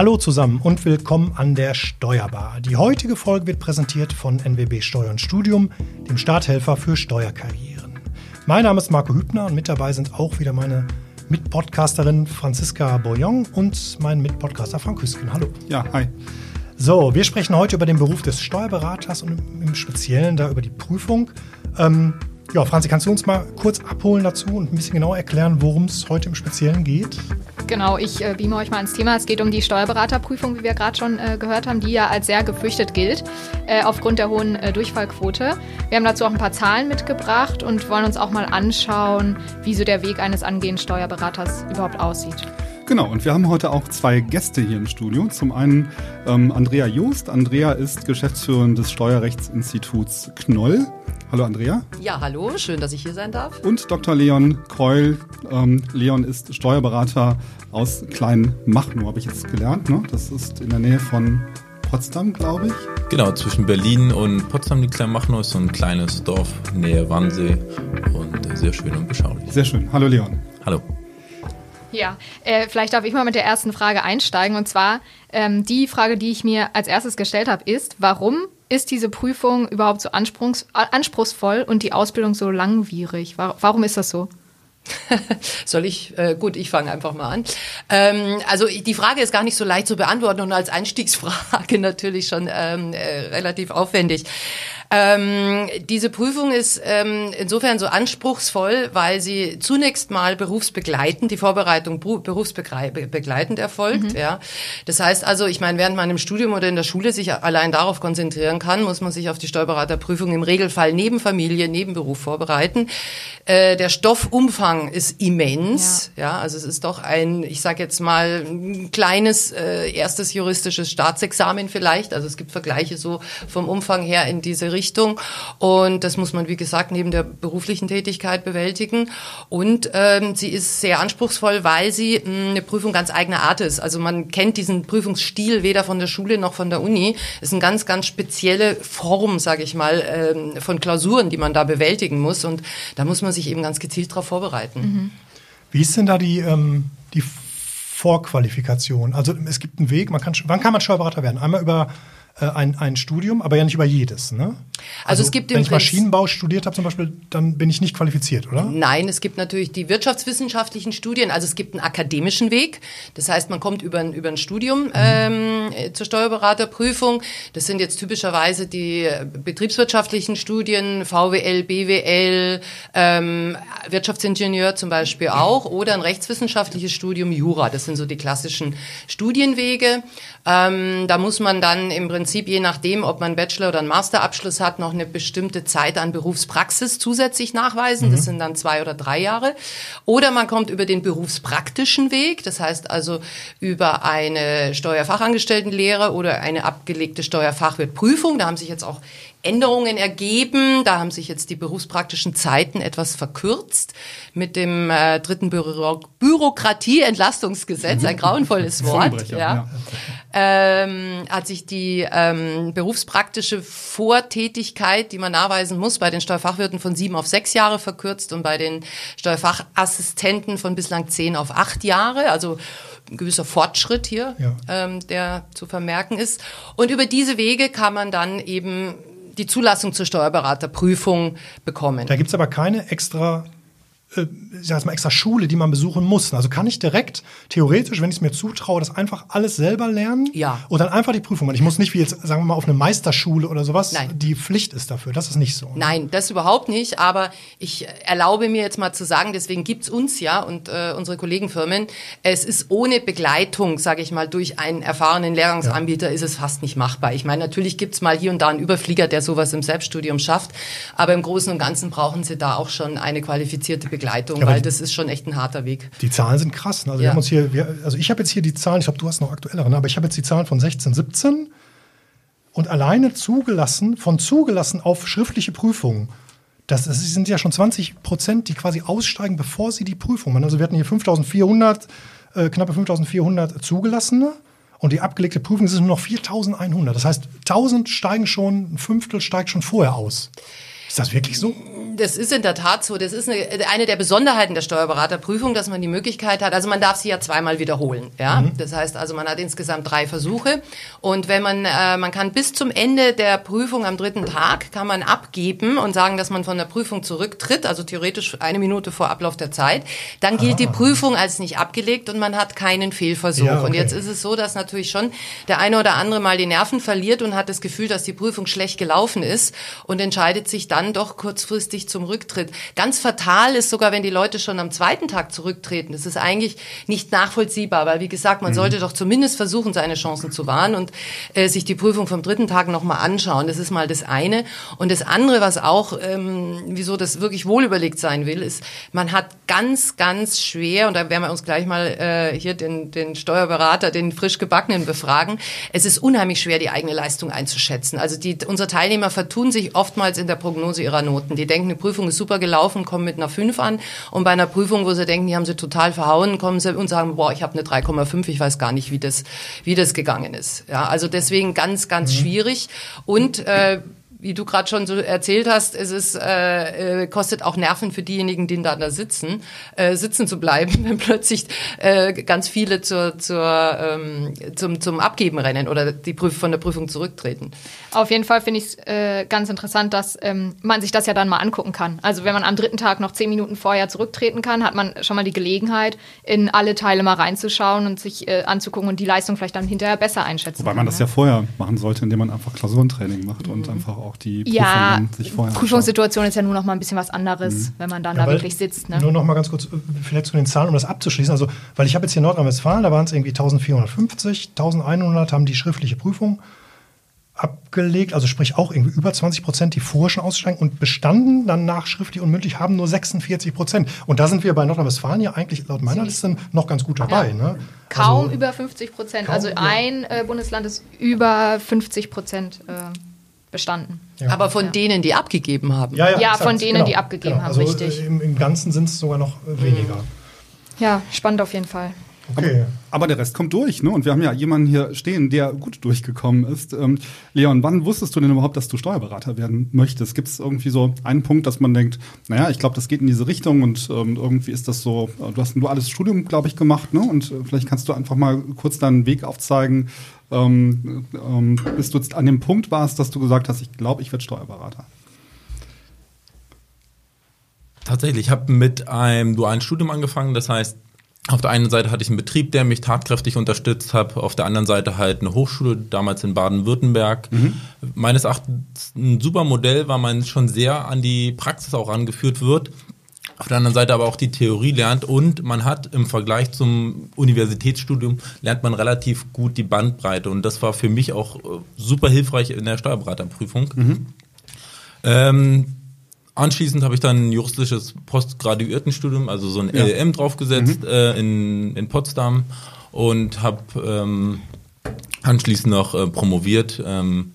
Hallo zusammen und willkommen an der Steuerbar. Die heutige Folge wird präsentiert von NWB Steuer und Studium, dem Starthelfer für Steuerkarrieren. Mein Name ist Marco Hübner und mit dabei sind auch wieder meine Mitpodcasterin Franziska Boyong und mein Mitpodcaster Frank Hüsken. Hallo. Ja, hi. So, wir sprechen heute über den Beruf des Steuerberaters und im Speziellen da über die Prüfung. Ähm, ja, Franzi, kannst du uns mal kurz abholen dazu und ein bisschen genauer erklären, worum es heute im Speziellen geht? Genau, ich äh, beame euch mal ins Thema. Es geht um die Steuerberaterprüfung, wie wir gerade schon äh, gehört haben, die ja als sehr gefürchtet gilt, äh, aufgrund der hohen äh, Durchfallquote. Wir haben dazu auch ein paar Zahlen mitgebracht und wollen uns auch mal anschauen, wie so der Weg eines angehenden Steuerberaters überhaupt aussieht. Genau, und wir haben heute auch zwei Gäste hier im Studio. Zum einen ähm, Andrea Joost. Andrea ist Geschäftsführerin des Steuerrechtsinstituts Knoll. Hallo Andrea. Ja, hallo, schön, dass ich hier sein darf. Und Dr. Leon Keul. Ähm, Leon ist Steuerberater aus Kleinmachnow, habe ich jetzt gelernt. Ne? Das ist in der Nähe von Potsdam, glaube ich. Genau, zwischen Berlin und Potsdam liegt Kleinmachnow, ist so ein kleines Dorf nähe Wannsee und sehr schön und beschaulich. Sehr schön. Hallo Leon. Hallo. Ja, äh, vielleicht darf ich mal mit der ersten Frage einsteigen. Und zwar ähm, die Frage, die ich mir als erstes gestellt habe, ist, warum ist diese Prüfung überhaupt so anspruchs anspruchsvoll und die Ausbildung so langwierig? Warum ist das so? Soll ich? Äh, gut, ich fange einfach mal an. Ähm, also die Frage ist gar nicht so leicht zu beantworten und als Einstiegsfrage natürlich schon ähm, äh, relativ aufwendig. Ähm, diese Prüfung ist ähm, insofern so anspruchsvoll, weil sie zunächst mal berufsbegleitend, die Vorbereitung berufsbegleitend erfolgt. Mhm. Ja. Das heißt also, ich meine, während man im Studium oder in der Schule sich allein darauf konzentrieren kann, muss man sich auf die Steuerberaterprüfung im Regelfall neben Familie, neben Beruf vorbereiten. Äh, der Stoffumfang ist immens. Ja. ja, also es ist doch ein, ich sage jetzt mal, ein kleines äh, erstes juristisches Staatsexamen vielleicht. Also es gibt Vergleiche so vom Umfang her in diese Richtung. Richtung. Und das muss man, wie gesagt, neben der beruflichen Tätigkeit bewältigen. Und ähm, sie ist sehr anspruchsvoll, weil sie mh, hm, eine Prüfung ganz eigener Art ist. Also man kennt diesen Prüfungsstil weder von der Schule noch von der Uni. Es ist eine ganz, ganz spezielle Form, sage ich mal, ähm, von Klausuren, die man da bewältigen muss. Und da muss man sich eben ganz gezielt darauf vorbereiten. Mhm. Wie ist denn da die, ähm, die Vorqualifikation? Also es gibt einen Weg, man kann, wann kann man Steuerberater werden? Einmal über ein, ein Studium, aber ja nicht über jedes. Ne? Also, also es gibt wenn ich Maschinenbau studiert habe zum Beispiel, dann bin ich nicht qualifiziert, oder? Nein, es gibt natürlich die wirtschaftswissenschaftlichen Studien. Also es gibt einen akademischen Weg. Das heißt, man kommt über ein, über ein Studium mhm. ähm, zur Steuerberaterprüfung. Das sind jetzt typischerweise die betriebswirtschaftlichen Studien, VWL, BWL, ähm, Wirtschaftsingenieur zum Beispiel auch oder ein rechtswissenschaftliches Studium Jura. Das sind so die klassischen Studienwege. Ähm, da muss man dann im Prinzip, je nachdem, ob man Bachelor- oder einen Masterabschluss hat, noch eine bestimmte Zeit an Berufspraxis zusätzlich nachweisen. Mhm. Das sind dann zwei oder drei Jahre. Oder man kommt über den berufspraktischen Weg, das heißt also über eine Steuerfachangestelltenlehre oder eine abgelegte Steuerfachwirtprüfung. Da haben sich jetzt auch Änderungen ergeben. Da haben sich jetzt die berufspraktischen Zeiten etwas verkürzt mit dem äh, dritten Büro Bürokratieentlastungsgesetz, ein grauenvolles Wort. ja. ja. Ähm, hat sich die ähm, berufspraktische Vortätigkeit, die man nachweisen muss, bei den Steuerfachwirten von sieben auf sechs Jahre verkürzt und bei den Steuerfachassistenten von bislang zehn auf acht Jahre. Also ein gewisser Fortschritt hier, ja. ähm, der zu vermerken ist. Und über diese Wege kann man dann eben die Zulassung zur Steuerberaterprüfung bekommen. Da gibt es aber keine extra äh, sag mal, extra Schule, die man besuchen muss. Also kann ich direkt, theoretisch, wenn ich es mir zutraue, das einfach alles selber lernen ja. und dann einfach die Prüfung machen. Ich muss nicht wie jetzt, sagen wir mal, auf eine Meisterschule oder sowas, Nein. die Pflicht ist dafür. Das ist nicht so. Ne? Nein, das überhaupt nicht. Aber ich erlaube mir jetzt mal zu sagen, deswegen gibt's uns ja und äh, unsere Kollegenfirmen, es ist ohne Begleitung, sage ich mal, durch einen erfahrenen Lehrgangsanbieter ja. ist es fast nicht machbar. Ich meine, natürlich gibt's mal hier und da einen Überflieger, der sowas im Selbststudium schafft, aber im Großen und Ganzen brauchen sie da auch schon eine qualifizierte Begleitung. Begleitung, ja, weil das ist schon echt ein harter Weg. Die Zahlen sind krass. Ne? Also, ja. wir haben uns hier, wir, also ich habe jetzt hier die Zahlen, ich glaube, du hast noch aktuellere, ne? aber ich habe jetzt die Zahlen von 16, 17 und alleine zugelassen, von zugelassen auf schriftliche Prüfungen. Das, das sind ja schon 20 Prozent, die quasi aussteigen, bevor sie die Prüfung machen. Also wir hatten hier 5400, äh, knappe 5400 zugelassene. Und die abgelegte Prüfung sind nur noch 4100. Das heißt, 1000 steigen schon, ein Fünftel steigt schon vorher aus. Ist das wirklich so? Das ist in der Tat so. Das ist eine, eine der Besonderheiten der Steuerberaterprüfung, dass man die Möglichkeit hat, also man darf sie ja zweimal wiederholen. Ja? Mhm. Das heißt also, man hat insgesamt drei Versuche. Und wenn man, äh, man kann bis zum Ende der Prüfung am dritten Tag, kann man abgeben und sagen, dass man von der Prüfung zurücktritt, also theoretisch eine Minute vor Ablauf der Zeit. Dann gilt ah. die Prüfung als nicht abgelegt und man hat keinen Fehlversuch. Ja, okay. Und jetzt ist es so, dass natürlich schon der eine oder andere mal die Nerven verliert und hat das Gefühl, dass die Prüfung schlecht gelaufen ist und entscheidet sich dann doch kurzfristig zum Rücktritt. Ganz fatal ist sogar, wenn die Leute schon am zweiten Tag zurücktreten. Das ist eigentlich nicht nachvollziehbar, weil wie gesagt, man mhm. sollte doch zumindest versuchen, seine Chancen zu wahren und äh, sich die Prüfung vom dritten Tag nochmal anschauen. Das ist mal das eine. Und das andere, was auch, ähm, wieso das wirklich wohlüberlegt sein will, ist, man hat ganz, ganz schwer, und da werden wir uns gleich mal äh, hier den, den Steuerberater, den frisch gebackenen befragen, es ist unheimlich schwer, die eigene Leistung einzuschätzen. Also die, unsere Teilnehmer vertun sich oftmals in der Prognose ihrer Noten. Die denken, die Prüfung ist super gelaufen, kommen mit einer 5 an und bei einer Prüfung, wo sie denken, die haben sie total verhauen, kommen sie und sagen, boah, ich habe eine 3,5, ich weiß gar nicht, wie das, wie das gegangen ist. Ja, also deswegen ganz, ganz mhm. schwierig und äh, wie du gerade schon so erzählt hast, es ist, äh, äh, kostet auch Nerven für diejenigen, die da, da sitzen, äh, sitzen zu bleiben, wenn plötzlich äh, ganz viele zur, zur, ähm, zum, zum Abgeben rennen oder die Prüf von der Prüfung zurücktreten. Auf jeden Fall finde ich es äh, ganz interessant, dass ähm, man sich das ja dann mal angucken kann. Also wenn man am dritten Tag noch zehn Minuten vorher zurücktreten kann, hat man schon mal die Gelegenheit, in alle Teile mal reinzuschauen und sich äh, anzugucken und die Leistung vielleicht dann hinterher besser einschätzen Wobei man das ne? ja vorher machen sollte, indem man einfach Klausurentraining macht mhm. und einfach auch die Prüfung ja, sich vorher Prüfungssituation ist ja nur noch mal ein bisschen was anderes, mhm. wenn man dann ja, da wirklich sitzt. Ne? Nur noch mal ganz kurz, vielleicht zu den Zahlen, um das abzuschließen. Also, weil ich habe jetzt hier Nordrhein-Westfalen, da waren es irgendwie 1450, 1100 haben die schriftliche Prüfung abgelegt, also sprich auch irgendwie über 20 Prozent, die vorher schon aussteigen und bestanden dann nach schriftlich und mündlich haben nur 46 Prozent. Und da sind wir bei Nordrhein-Westfalen ja eigentlich laut meiner Liste noch ganz gut dabei. Ja. Ne? Kaum also, über 50 Prozent. Also ein äh, Bundesland ist über 50 Prozent äh, bestanden. Ja. Aber von ja. denen, die abgegeben haben. Ja, ja, ja von denen, genau. die abgegeben genau. haben, also richtig. Im, Im Ganzen sind es sogar noch äh, weniger. Ja, spannend auf jeden Fall. Okay. Aber, aber, der Rest kommt durch, ne? Und wir haben ja jemanden hier stehen, der gut durchgekommen ist. Ähm, Leon, wann wusstest du denn überhaupt, dass du Steuerberater werden möchtest? Gibt es irgendwie so einen Punkt, dass man denkt, naja, ich glaube, das geht in diese Richtung und ähm, irgendwie ist das so, äh, du hast ein duales Studium, glaube ich, gemacht, ne? Und äh, vielleicht kannst du einfach mal kurz deinen Weg aufzeigen, ähm, ähm, bis du an dem Punkt warst, dass du gesagt hast, ich glaube, ich werde Steuerberater. Tatsächlich, ich habe mit einem dualen Studium angefangen, das heißt, auf der einen Seite hatte ich einen Betrieb, der mich tatkräftig unterstützt hat, auf der anderen Seite halt eine Hochschule, damals in Baden-Württemberg. Mhm. Meines Erachtens ein super Modell, weil man schon sehr an die Praxis auch angeführt wird. Auf der anderen Seite aber auch die Theorie lernt und man hat im Vergleich zum Universitätsstudium lernt man relativ gut die Bandbreite und das war für mich auch äh, super hilfreich in der Steuerberaterprüfung. Mhm. Ähm, Anschließend habe ich dann ein juristisches Postgraduiertenstudium, also so ein ja. LLM draufgesetzt mhm. äh, in, in Potsdam und habe ähm, anschließend noch äh, promoviert ähm,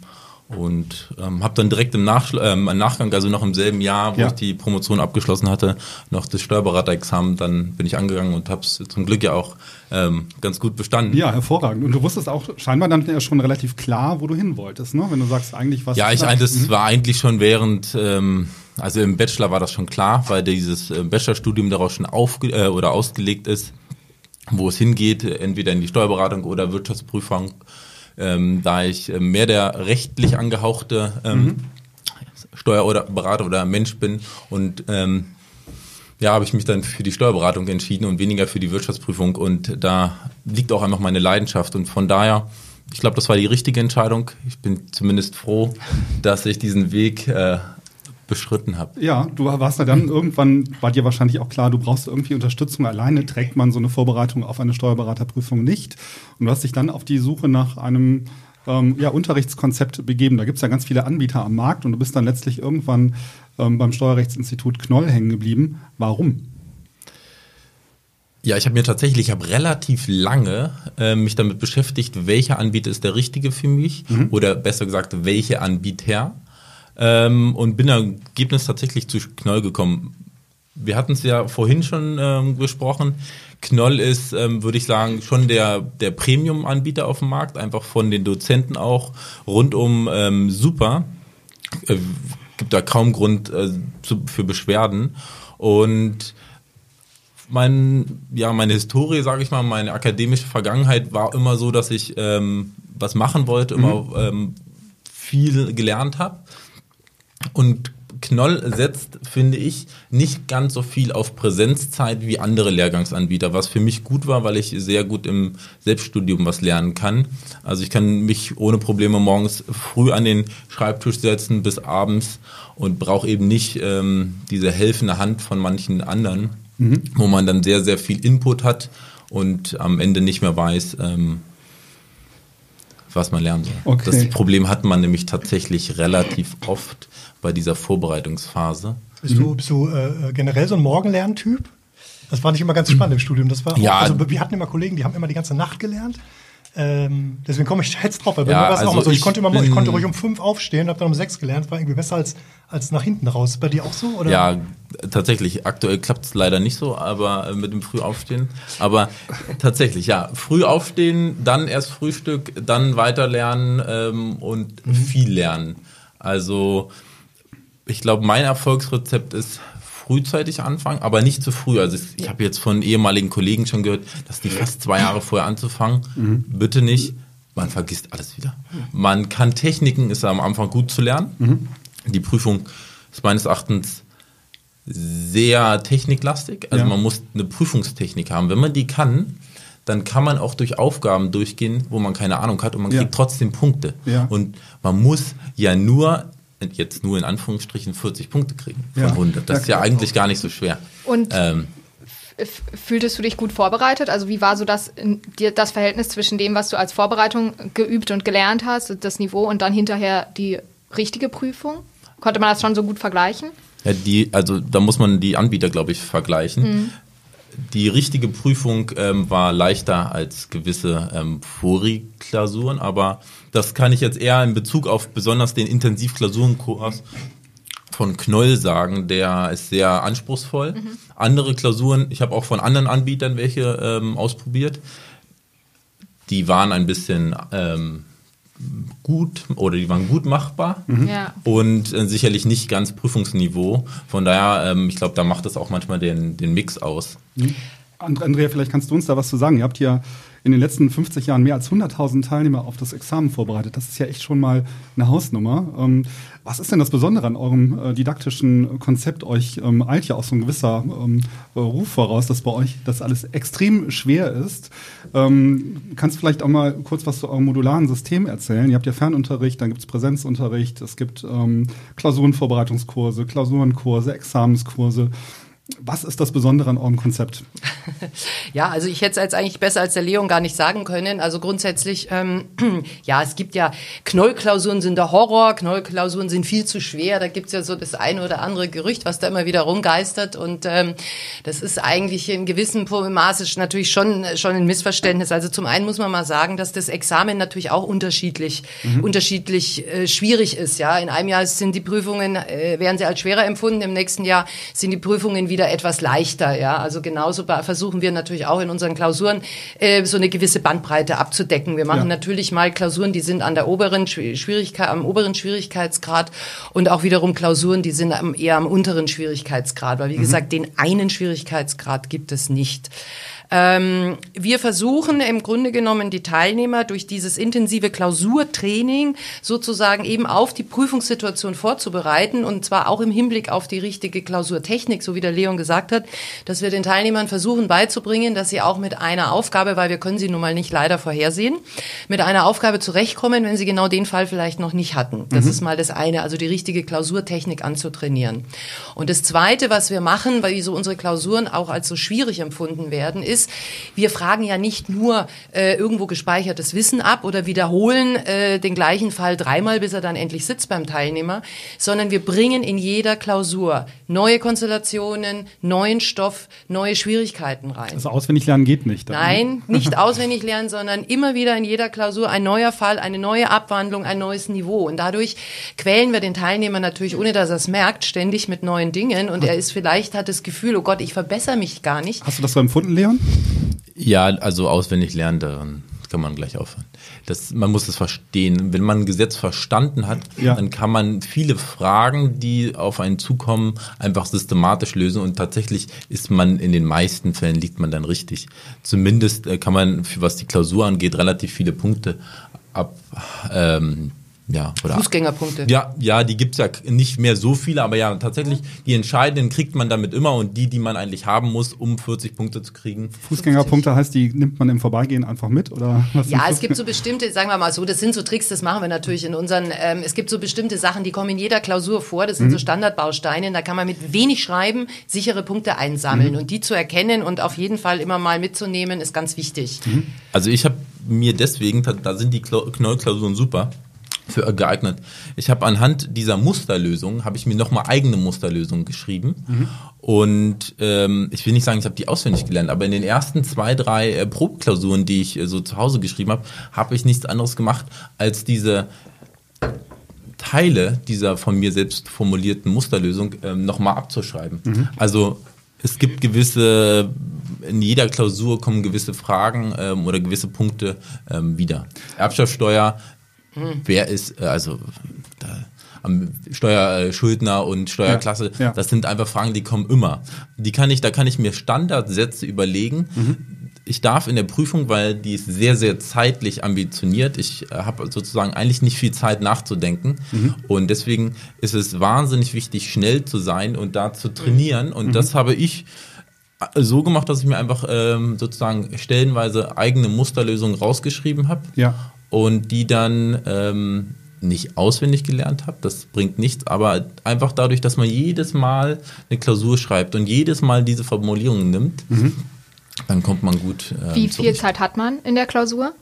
und ähm, habe dann direkt im, Nach ähm, Nachgang, also noch im selben Jahr, wo ja. ich die Promotion abgeschlossen hatte, noch das Steuerberaterexamen, dann bin ich angegangen und habe es zum Glück ja auch ähm, ganz gut bestanden. Ja, hervorragend. Und du wusstest auch scheinbar dann ja schon relativ klar, wo du hin wolltest, ne? wenn du sagst, eigentlich was. Ja, ich, das mhm. war eigentlich schon während ähm, also im Bachelor war das schon klar, weil dieses äh, Bachelorstudium daraus schon aufge äh, oder ausgelegt ist, wo es hingeht, entweder in die Steuerberatung oder Wirtschaftsprüfung. Ähm, da ich äh, mehr der rechtlich angehauchte ähm, mhm. Steuerberater oder Mensch bin und ähm, ja, habe ich mich dann für die Steuerberatung entschieden und weniger für die Wirtschaftsprüfung und da liegt auch einfach meine Leidenschaft und von daher ich glaube, das war die richtige Entscheidung. Ich bin zumindest froh, dass ich diesen Weg äh, beschritten habe. Ja, du warst ja dann irgendwann, war dir wahrscheinlich auch klar, du brauchst irgendwie Unterstützung. Alleine trägt man so eine Vorbereitung auf eine Steuerberaterprüfung nicht. Und du hast dich dann auf die Suche nach einem ähm, ja, Unterrichtskonzept begeben. Da gibt es ja ganz viele Anbieter am Markt und du bist dann letztlich irgendwann ähm, beim Steuerrechtsinstitut Knoll hängen geblieben. Warum? Ja, ich habe mir tatsächlich, ich habe relativ lange äh, mich damit beschäftigt, welcher Anbieter ist der richtige für mich mhm. oder besser gesagt, welche Anbieter ähm, und bin am Ergebnis tatsächlich zu Knoll gekommen. Wir hatten es ja vorhin schon ähm, besprochen. Knoll ist, ähm, würde ich sagen, schon der, der Premium-Anbieter auf dem Markt, einfach von den Dozenten auch rundum ähm, super. Äh, gibt da kaum Grund äh, zu, für Beschwerden. Und mein, ja, meine Historie, sage ich mal, meine akademische Vergangenheit war immer so, dass ich ähm, was machen wollte, immer mhm. ähm, viel gelernt habe. Und Knoll setzt, finde ich, nicht ganz so viel auf Präsenzzeit wie andere Lehrgangsanbieter, was für mich gut war, weil ich sehr gut im Selbststudium was lernen kann. Also ich kann mich ohne Probleme morgens früh an den Schreibtisch setzen bis abends und brauche eben nicht ähm, diese helfende Hand von manchen anderen, mhm. wo man dann sehr, sehr viel Input hat und am Ende nicht mehr weiß, ähm, was man lernen soll. Okay. Das Problem hat man nämlich tatsächlich relativ oft bei dieser Vorbereitungsphase. Bist du, bist du äh, generell so ein Morgenlerntyp? Das fand ich immer ganz spannend im Studium. Das war auch, ja. also wir hatten immer Kollegen, die haben immer die ganze Nacht gelernt. Ähm, deswegen komme ich jetzt drauf. Weil ja, also auch so. ich, ich, konnte immer, ich konnte ruhig um fünf aufstehen, habe dann um sechs gelernt, war irgendwie besser als, als nach hinten raus. Bei dir auch so? Oder? Ja, tatsächlich. Aktuell klappt es leider nicht so, aber äh, mit dem Frühaufstehen. Aber tatsächlich, ja, früh aufstehen, dann erst Frühstück, dann weiter lernen ähm, und mhm. viel lernen. Also ich glaube, mein Erfolgsrezept ist frühzeitig anfangen, aber nicht zu früh. Also ich habe jetzt von ehemaligen Kollegen schon gehört, dass die fast zwei Jahre vorher anzufangen. Mhm. Bitte nicht. Man vergisst alles wieder. Man kann Techniken, ist am Anfang gut zu lernen. Mhm. Die Prüfung ist meines Erachtens sehr techniklastig. Also ja. man muss eine Prüfungstechnik haben. Wenn man die kann, dann kann man auch durch Aufgaben durchgehen, wo man keine Ahnung hat und man ja. kriegt trotzdem Punkte. Ja. Und man muss ja nur jetzt nur in Anführungsstrichen 40 Punkte kriegen von ja. 100. Das ist ja eigentlich gar nicht so schwer. Und ähm, fühltest du dich gut vorbereitet? Also wie war so das, das Verhältnis zwischen dem, was du als Vorbereitung geübt und gelernt hast, das Niveau und dann hinterher die richtige Prüfung? Konnte man das schon so gut vergleichen? Ja, die, also da muss man die Anbieter, glaube ich, vergleichen. Mhm. Die richtige Prüfung ähm, war leichter als gewisse ähm, Fori-Klausuren, aber das kann ich jetzt eher in Bezug auf besonders den Intensivklausurenkurs von Knoll sagen, der ist sehr anspruchsvoll. Mhm. Andere Klausuren, ich habe auch von anderen Anbietern welche ähm, ausprobiert, die waren ein bisschen ähm, gut oder die waren gut machbar mhm. ja. und äh, sicherlich nicht ganz Prüfungsniveau. Von daher, ähm, ich glaube, da macht es auch manchmal den, den Mix aus. Mhm. Andrea, vielleicht kannst du uns da was zu sagen. Ihr habt ja in den letzten 50 Jahren mehr als 100.000 Teilnehmer auf das Examen vorbereitet. Das ist ja echt schon mal eine Hausnummer. Ähm, was ist denn das Besondere an eurem äh, didaktischen Konzept? Euch ähm, eilt ja auch so ein gewisser ähm, Ruf voraus, dass bei euch das alles extrem schwer ist. Ähm, kannst vielleicht auch mal kurz was zu eurem modularen System erzählen? Ihr habt ja Fernunterricht, dann gibt es Präsenzunterricht, es gibt ähm, Klausurenvorbereitungskurse, Klausurenkurse, Examenskurse. Was ist das Besondere an eurem Konzept? ja, also ich hätte es jetzt eigentlich besser als der Leon gar nicht sagen können. Also grundsätzlich, ähm, ja, es gibt ja Knollklausuren sind der Horror, Knollklausuren sind viel zu schwer. Da gibt's ja so das eine oder andere Gerücht, was da immer wieder rumgeistert. Und ähm, das ist eigentlich in gewissem Maße natürlich schon, schon ein Missverständnis. Also zum einen muss man mal sagen, dass das Examen natürlich auch unterschiedlich, mhm. unterschiedlich äh, schwierig ist. Ja, in einem Jahr sind die Prüfungen, äh, werden sie als schwerer empfunden, im nächsten Jahr sind die Prüfungen wieder etwas leichter. Ja, also genauso versuchen wir natürlich auch in unseren Klausuren äh, so eine gewisse Bandbreite abzudecken. Wir machen ja. natürlich mal Klausuren, die sind an der oberen Schwierigkeit, am oberen Schwierigkeitsgrad und auch wiederum Klausuren, die sind eher am unteren Schwierigkeitsgrad, weil wie mhm. gesagt, den einen Schwierigkeitsgrad gibt es nicht. Ähm, wir versuchen im Grunde genommen die Teilnehmer durch dieses intensive Klausurtraining sozusagen eben auf die Prüfungssituation vorzubereiten und zwar auch im Hinblick auf die richtige Klausurtechnik, so wie der Leon gesagt hat, dass wir den Teilnehmern versuchen beizubringen, dass sie auch mit einer Aufgabe, weil wir können sie nun mal nicht leider vorhersehen, mit einer Aufgabe zurechtkommen, wenn sie genau den Fall vielleicht noch nicht hatten. Das mhm. ist mal das eine, also die richtige Klausurtechnik anzutrainieren. Und das zweite, was wir machen, weil so unsere Klausuren auch als so schwierig empfunden werden, ist, ist, wir fragen ja nicht nur äh, irgendwo gespeichertes Wissen ab oder wiederholen äh, den gleichen Fall dreimal, bis er dann endlich sitzt beim Teilnehmer, sondern wir bringen in jeder Klausur neue Konstellationen, neuen Stoff, neue Schwierigkeiten rein. Also auswendig lernen geht nicht. Dann. Nein, nicht auswendig lernen, sondern immer wieder in jeder Klausur ein neuer Fall, eine neue Abwandlung, ein neues Niveau. Und dadurch quälen wir den Teilnehmer natürlich, ohne dass er es merkt, ständig mit neuen Dingen. Und er ist vielleicht, hat das Gefühl, oh Gott, ich verbessere mich gar nicht. Hast du das so empfunden, Leon? Ja, also auswendig lernen, daran kann man gleich aufhören. Das, man muss es verstehen. Wenn man ein Gesetz verstanden hat, Ja. dann kann man viele Fragen, die auf einen zukommen, einfach systematisch lösen und tatsächlich ist man in den meisten Fällen liegt man dann richtig. Zumindest äh, kann man, für was die Klausur angeht, relativ viele Punkte ab, ähm, ja, oder Fußgängerpunkte. ja, ja, die gibt's ja nicht mehr so viele, aber ja, tatsächlich, die entscheidenden kriegt man damit immer und die, die man eigentlich haben muss, um 40 Punkte zu kriegen. Fußgängerpunkte heißt, die nimmt man im Vorbeigehen einfach mit oder was Ja, es gibt so bestimmte, sagen wir mal so, das sind so Tricks, das machen wir natürlich in unseren, ähm, es gibt so bestimmte Sachen, die kommen in jeder Klausur vor, das sind so Standardbausteine, da kann man mit wenig Schreiben sichere Punkte einsammeln und die zu erkennen und auf jeden Fall immer mal mitzunehmen, ist ganz wichtig. Also ich habe mir deswegen, da- sind die Kla- Knollklausuren super für geeignet. Ich habe anhand dieser Musterlösung habe ich mir nochmal eigene Musterlösungen geschrieben und ähm, ich will nicht sagen, ich habe die auswendig gelernt, aber in den ersten zwei, drei äh, Probeklausuren, die ich äh, so zu Hause geschrieben habe, habe ich nichts anderes gemacht als diese Teile dieser von mir selbst formulierten Musterlösung ähm, nochmal abzuschreiben. Also es gibt gewisse, in jeder Klausur kommen gewisse Fragen ähm, oder gewisse Punkte ähm, wieder. Erbschaftssteuer, wer ist, äh, also da, am Steuerschuldner und Steuerklasse, Ja, ja. das sind einfach Fragen, die kommen immer. Die kann ich, da kann ich mir Standardsätze überlegen. Ich darf in der Prüfung, weil die ist sehr, sehr zeitlich ambitioniert. Ich äh, habe sozusagen eigentlich nicht viel Zeit nachzudenken. Und deswegen ist es wahnsinnig wichtig, schnell zu sein und da zu trainieren. Und das habe ich äh, so gemacht, dass ich mir einfach ähm, sozusagen stellenweise eigene Musterlösungen rausgeschrieben habe Ja. Und die dann ähm, nicht auswendig gelernt habe. Das bringt nichts, aber einfach dadurch, dass man jedes Mal eine Klausur schreibt und jedes Mal diese Formulierungen nimmt, dann kommt man gut. Ähm, Wie viel. Zeit hat man in der Klausur?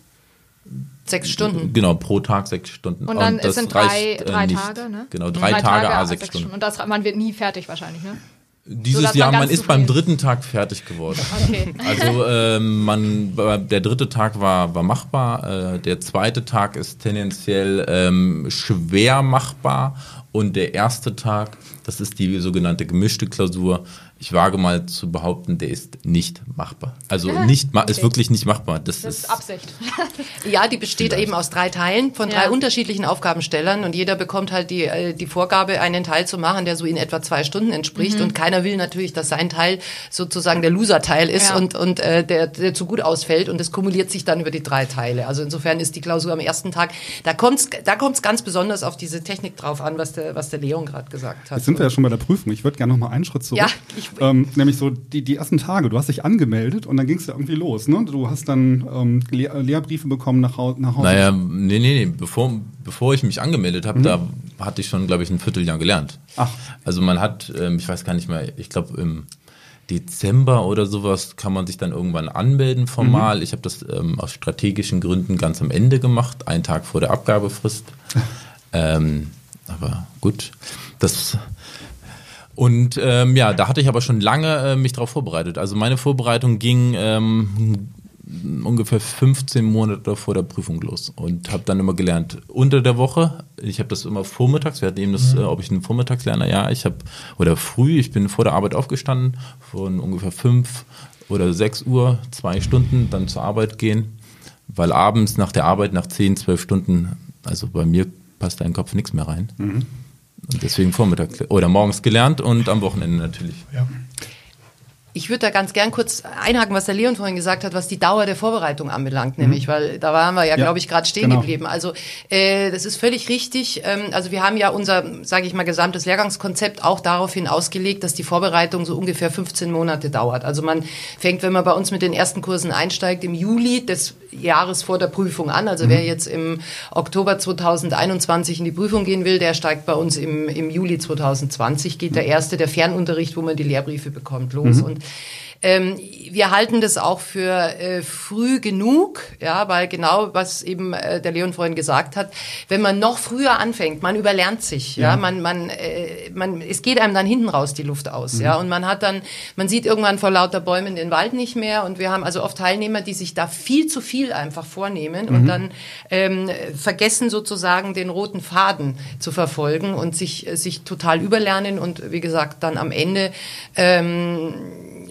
Sechs Stunden. Genau, pro Tag sechs Stunden. Und dann das es sind drei, reicht, äh, drei nicht. Tage, ne? Genau, drei, Tage, a a sechs Stunden. Und das, man wird nie fertig wahrscheinlich, ne? Dieses Sodass Jahr, man man ist beim dritten Tag fertig geworden. Okay. Also ähm, man, der dritte Tag war, war machbar, äh, der zweite Tag ist tendenziell ähm, schwer machbar und der erste Tag, das ist die sogenannte gemischte Klausur. Ich wage mal zu behaupten, der ist nicht machbar. Also Ja, nicht, ma ist wirklich nicht machbar. Das, Das ist Absicht. Ja, die besteht Vielleicht. eben aus drei Teilen von drei Ja. unterschiedlichen Aufgabenstellern und jeder bekommt halt die, äh, die Vorgabe, einen Teil zu machen, der so in etwa zwei Stunden entspricht Mhm. und keiner will natürlich, dass sein Teil sozusagen der Loser-Teil ist Ja. und, und äh, der, der zu gut ausfällt und das kumuliert sich dann über die drei Teile. Also insofern ist die Klausur am ersten Tag, da kommt's da kommt's ganz besonders auf diese Technik drauf an, was der, was der Leon gerade gesagt hat. Jetzt sind wir ja schon bei der Prüfung. Ich würde gerne noch mal einen Schritt zurück. Ja, ich- ähm, nämlich so die, die ersten Tage. Du hast dich angemeldet und dann ging es ja irgendwie los. Ne? Du hast dann ähm, Lehr Lehrbriefe bekommen nach, Hau nach Hause. Naja, nee, nee, nee. Bevor, bevor ich mich angemeldet habe, da hatte ich schon, glaube ich, ein Vierteljahr gelernt. Ach. Also man hat, ähm, ich weiß gar nicht mehr, ich glaube im Dezember oder sowas kann man sich dann irgendwann anmelden formal. Ich habe das ähm, aus strategischen Gründen ganz am Ende gemacht, einen Tag vor der Abgabefrist. ähm, aber gut, das und ähm, ja, da hatte ich aber schon lange äh, mich darauf vorbereitet. Also meine Vorbereitung ging ähm, ungefähr 15 Monate vor der Prüfung los und habe dann immer gelernt unter der Woche. Ich habe das immer vormittags. Wir hatten eben das, äh, ob ich einen Vormittagslerner. Ja, ich habe oder früh. Ich bin vor der Arbeit aufgestanden von ungefähr fünf oder sechs Uhr, zwei Stunden, dann zur Arbeit gehen, weil abends nach der Arbeit nach 10, 12 Stunden, also bei mir passt da im Kopf nichts mehr rein. Und deswegen Vormittag oder morgens gelernt und am Wochenende natürlich. Ja. Ich würde da ganz gern kurz einhaken, was der Leon vorhin gesagt hat, was die Dauer der Vorbereitung anbelangt, nämlich, weil da waren wir ja, Ja, glaube ich, gerade stehen genau. geblieben. Also äh, das ist völlig richtig. Ähm, also wir haben ja unser, sage ich mal, gesamtes Lehrgangskonzept auch daraufhin ausgelegt, dass die Vorbereitung so ungefähr 15 Monate dauert. Also man fängt, wenn man bei uns mit den ersten Kursen einsteigt, im Juli des Jahres vor der Prüfung an. Also wer jetzt im Oktober 2021 in die Prüfung gehen will, der steigt bei uns im, im Juli 2020, geht der erste, der Fernunterricht, wo man die Lehrbriefe bekommt, los. Und ähm, wir halten das auch für äh, früh genug, ja, weil genau was eben äh, der Leon vorhin gesagt hat, wenn man noch früher anfängt, man überlernt sich, ja, man, man, äh, man, es geht einem dann hinten raus die Luft aus, ja, und man hat dann, man sieht irgendwann vor lauter Bäumen den Wald nicht mehr und wir haben also oft Teilnehmer, die sich da viel zu viel einfach vornehmen und dann ähm, vergessen sozusagen den roten Faden zu verfolgen und sich, äh, sich total überlernen und wie gesagt dann am Ende ähm,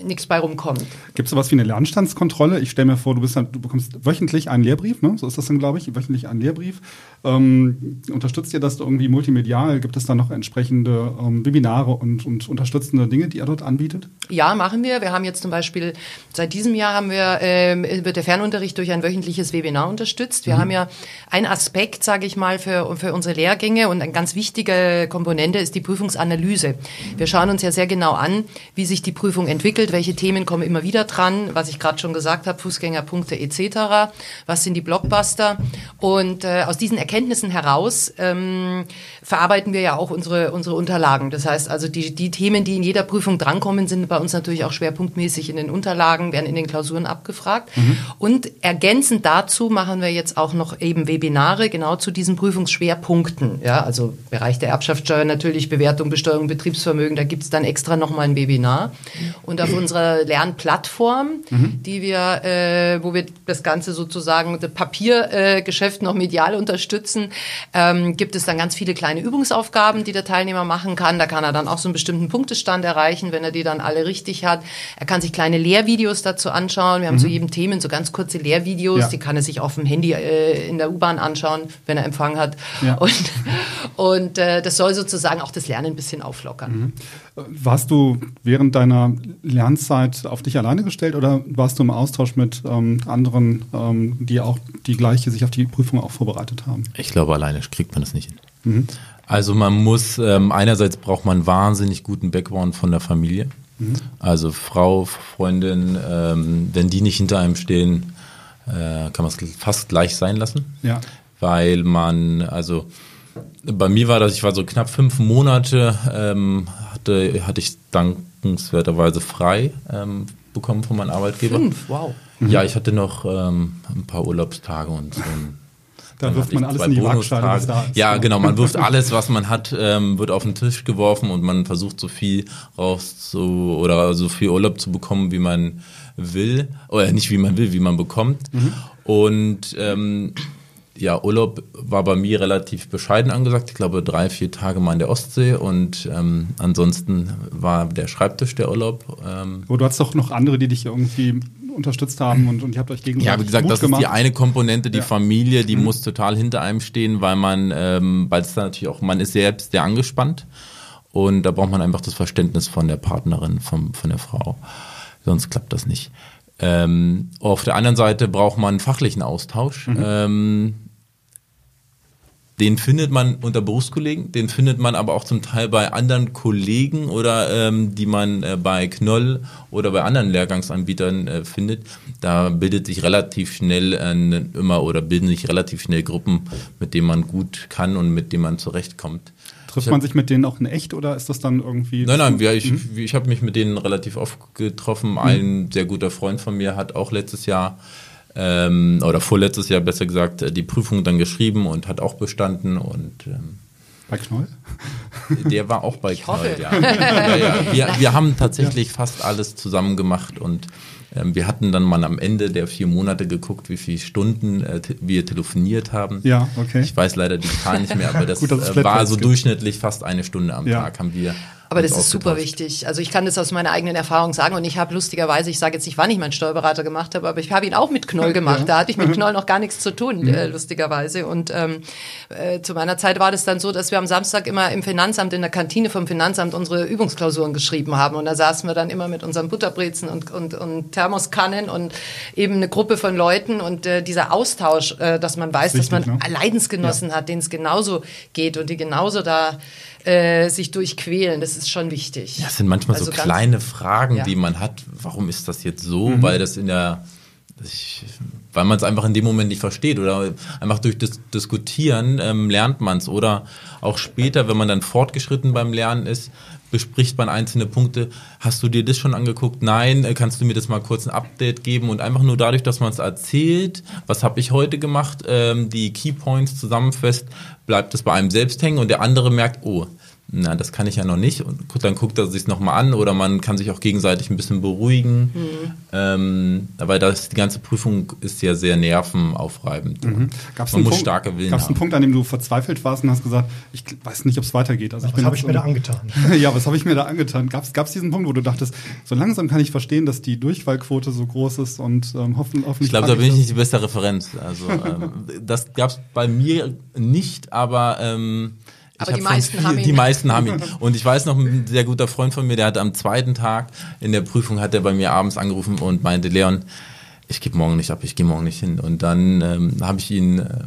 nichts bei rumkommt. Gibt es sowas wie eine Lernstandskontrolle? Ich stelle mir vor, du, dann, du bekommst wöchentlich einen Lehrbrief, ne? so ist das dann, glaube ich, wöchentlich einen Lehrbrief. Ähm, unterstützt ihr das irgendwie multimedial? Gibt es da noch entsprechende ähm, Webinare und, und unterstützende Dinge, die ihr dort anbietet? Ja, machen wir. Wir haben jetzt zum Beispiel, seit diesem Jahr haben wir, äh, wird der Fernunterricht durch ein wöchentliches Webinar unterstützt. Wir mhm. haben ja einen Aspekt, sage ich mal, für, für unsere Lehrgänge und eine ganz wichtige Komponente ist die Prüfungsanalyse. Wir schauen uns ja sehr genau an, wie sich die Prüfung entwickelt, welche Themen kommen immer wieder dran, was ich gerade schon gesagt habe, Fußgängerpunkte etc., was sind die Blockbuster und äh, aus diesen Erkenntnissen heraus ähm, verarbeiten wir ja auch unsere, unsere Unterlagen. Das heißt also, die, die Themen, die in jeder Prüfung drankommen, sind bei uns natürlich auch schwerpunktmäßig in den Unterlagen, werden in den Klausuren abgefragt. Mhm. Und ergänzend dazu machen wir jetzt auch noch eben Webinare genau zu diesen Prüfungsschwerpunkten. Ja, also Bereich der Erbschaftssteuer natürlich, Bewertung, Besteuerung, Betriebsvermögen, da gibt es dann extra nochmal ein Webinar. Und auf unserer Lernplattform, mhm. die wir, äh, wo wir das Ganze sozusagen, das Papiergeschäft äh, noch medial unterstützen, ähm, gibt es dann ganz viele kleine Übungsaufgaben, die der Teilnehmer machen kann. Da kann er dann auch so einen bestimmten Punktestand erreichen, wenn er die dann alle richtig hat. Er kann sich kleine Lehrvideos dazu anschauen. Wir haben mhm. zu jedem Themen so ganz kurze Lehrvideos, ja. die kann er sich auf dem Handy äh, in der U-Bahn anschauen, wenn er Empfang hat. Ja. Und, und äh, das soll sozusagen auch das Lernen ein bisschen auflockern. Mhm. Warst du während deiner Lernzeit auf dich alleine gestellt oder warst du im Austausch mit ähm, anderen, ähm, die auch die gleiche sich auf die Prüfung auch vorbereitet haben? Ich glaube, alleine kriegt man das nicht hin. Mhm. Also man muss, ähm, einerseits braucht man wahnsinnig guten Background von der Familie. Mhm. Also Frau, Freundin, ähm, wenn die nicht hinter einem stehen, äh, kann man es fast gleich sein lassen. Ja. Weil man, also bei mir war das, ich war so knapp fünf Monate, ähm, hatte, hatte ich dankenswerterweise frei ähm, bekommen von meinem Arbeitgeber. Fünf, wow. Ja, ich hatte noch ähm, ein paar Urlaubstage und so ein da wirft man alles in die Waagschale, was da ist. Ja, genau. Man wirft alles, was man hat, ähm, wird auf den Tisch geworfen und man versucht so viel raus zu, oder so viel Urlaub zu bekommen, wie man will. Oder nicht wie man will, wie man bekommt. Mhm. Und ähm, ja, Urlaub war bei mir relativ bescheiden angesagt. Ich glaube, drei, vier Tage mal in der Ostsee und ähm, ansonsten war der Schreibtisch der Urlaub. Ähm. Aber du hast doch noch andere, die dich irgendwie unterstützt haben und, und ihr habt euch gegenseitig Ja, wie gesagt, Mut das gemacht. ist die eine Komponente, die ja. Familie, die mhm. muss total hinter einem stehen, weil man, ähm, weil es da natürlich auch, man ist selbst sehr angespannt und da braucht man einfach das Verständnis von der Partnerin, vom, von der Frau. Sonst klappt das nicht. Ähm, auf der anderen Seite braucht man fachlichen Austausch. Mhm. Ähm, den findet man unter Berufskollegen, den findet man aber auch zum Teil bei anderen Kollegen oder ähm, die man äh, bei Knoll oder bei anderen Lehrgangsanbietern äh, findet. Da bildet sich relativ schnell äh, immer oder bilden sich relativ schnell Gruppen, mit denen man gut kann und mit denen man zurechtkommt. Trifft man sich mit denen auch in echt oder ist das dann irgendwie? Nein, nein, ja, ich, mhm. ich habe mich mit denen relativ oft getroffen. Ein mhm. sehr guter Freund von mir hat auch letztes Jahr ähm, oder vorletztes Jahr besser gesagt, äh, die Prüfung dann geschrieben und hat auch bestanden und ähm, bei Knoll? Der war auch bei ich Knoll, ja. ja, ja. Wir, wir, haben tatsächlich ja. fast alles zusammen gemacht und wir hatten dann mal am Ende der vier Monate geguckt, wie viele Stunden äh, wir telefoniert haben. Ja, okay. Ich weiß leider die Zahl nicht mehr, aber das Gut, äh, war so durchschnittlich fast eine Stunde am Tag haben wir aber das ist super wichtig. Also ich kann das aus meiner eigenen Erfahrung sagen und ich habe lustigerweise, ich sage jetzt nicht, wann ich meinen Steuerberater gemacht habe, aber ich habe ihn auch mit Knoll gemacht. Ja. Da hatte ich mit mhm. Knoll noch gar nichts zu tun, mhm. äh, lustigerweise. Und ähm, äh, zu meiner Zeit war das dann so, dass wir am Samstag immer im Finanzamt, in der Kantine vom Finanzamt unsere Übungsklausuren geschrieben haben. Und da saßen wir dann immer mit unseren Butterbrezen und, und, und Thermoskannen und eben eine Gruppe von Leuten und äh, dieser Austausch, äh, dass man weiß, das dass man ne? Leidensgenossen ja. hat, denen es genauso geht und die genauso da äh, sich durchquälen. Das ist schon wichtig. Ja, es sind manchmal also so kleine Fragen, ja. die man hat. Warum ist das jetzt so? Mhm. Weil das in der ich, weil man es einfach in dem Moment nicht versteht oder einfach durch das Diskutieren ähm, lernt man es oder auch später, wenn man dann fortgeschritten beim Lernen ist, bespricht man einzelne Punkte. Hast du dir das schon angeguckt? Nein, äh, kannst du mir das mal kurz ein Update geben und einfach nur dadurch, dass man es erzählt, was habe ich heute gemacht, ähm, die Keypoints zusammenfasst, bleibt es bei einem selbst hängen und der andere merkt, oh, na, das kann ich ja noch nicht. Und dann guckt er sich nochmal an oder man kann sich auch gegenseitig ein bisschen beruhigen. Mhm. Ähm, aber das, die ganze Prüfung ist ja sehr nervenaufreibend. Mhm. Gab's man muss Punkt, starke Willen Gab es einen Punkt, an dem du verzweifelt warst und hast gesagt, ich weiß nicht, ob es weitergeht? Also was habe ich mir da angetan? ja, was habe ich mir da angetan? Gab es diesen Punkt, wo du dachtest, so langsam kann ich verstehen, dass die Durchfallquote so groß ist und ähm, hoffen, hoffentlich... Ich glaube, da bin ich nicht die beste Referenz. Also ähm, das gab es bei mir nicht, aber... Ähm, aber die meisten viel, haben ihn. Die meisten haben ihn. Und ich weiß noch, ein sehr guter Freund von mir, der hat am zweiten Tag in der Prüfung, hat er bei mir abends angerufen und meinte, Leon, ich gebe morgen nicht ab, ich gehe morgen nicht hin. Und dann ähm, habe ich ihn äh,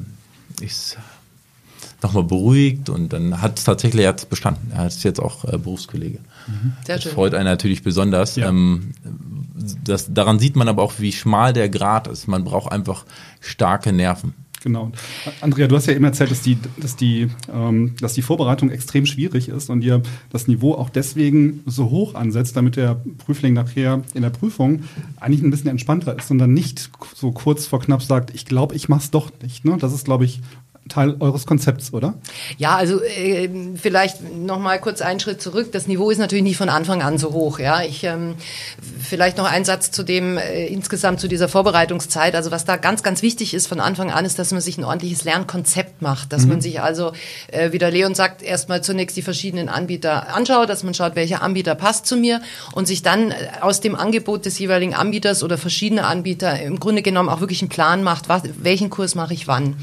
ich, nochmal beruhigt und dann hat es tatsächlich er bestanden. Er ist jetzt auch äh, Berufskollege. Mhm. Sehr das freut einen natürlich besonders. Ja. Ähm, das, daran sieht man aber auch, wie schmal der Grat ist. Man braucht einfach starke Nerven. Genau. Andrea, du hast ja eben erzählt, dass die, dass die, ähm, dass die Vorbereitung extrem schwierig ist und ihr das Niveau auch deswegen so hoch ansetzt, damit der Prüfling nachher in der Prüfung eigentlich ein bisschen entspannter ist und dann nicht so kurz vor knapp sagt, ich glaube, ich mach's doch nicht. Ne? Das ist, glaube ich, Teil eures Konzepts, oder? Ja, also äh, vielleicht noch mal kurz einen Schritt zurück. Das Niveau ist natürlich nicht von Anfang an so hoch. Ja, ich ähm, vielleicht noch einen Satz zu dem äh, insgesamt zu dieser Vorbereitungszeit. Also was da ganz ganz wichtig ist von Anfang an ist, dass man sich ein ordentliches Lernkonzept macht, dass mhm. man sich also äh, wie der Leon sagt erstmal zunächst die verschiedenen Anbieter anschaut, dass man schaut, welcher Anbieter passt zu mir und sich dann äh, aus dem Angebot des jeweiligen Anbieters oder verschiedener Anbieter im Grunde genommen auch wirklich einen Plan macht, was, welchen Kurs mache ich wann.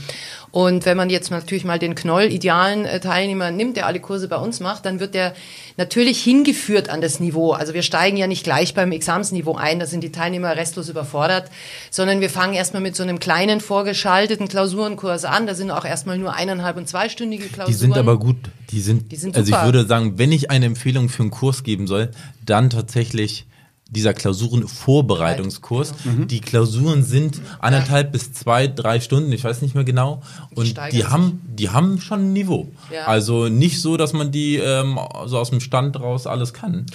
Und wenn man jetzt natürlich mal den Knoll-idealen äh, Teilnehmer nimmt, der alle Kurse bei uns macht, dann wird der natürlich hingeführt an das Niveau. Also wir steigen ja nicht gleich beim Examensniveau ein, da sind die Teilnehmer restlos überfordert, sondern wir fangen erstmal mit so einem kleinen vorgeschalteten Klausurenkurs an. Da sind auch erstmal nur eineinhalb und zweistündige Klausuren. Die sind aber gut. Die sind, die sind also ich würde sagen, wenn ich eine Empfehlung für einen Kurs geben soll, dann tatsächlich dieser Klausurenvorbereitungskurs. Genau. Mhm. Die Klausuren sind anderthalb bis zwei, drei Stunden, ich weiß nicht mehr genau. Und die haben, die haben schon ein Niveau. Ja. Also nicht so, dass man die ähm, so aus dem Stand raus alles kann.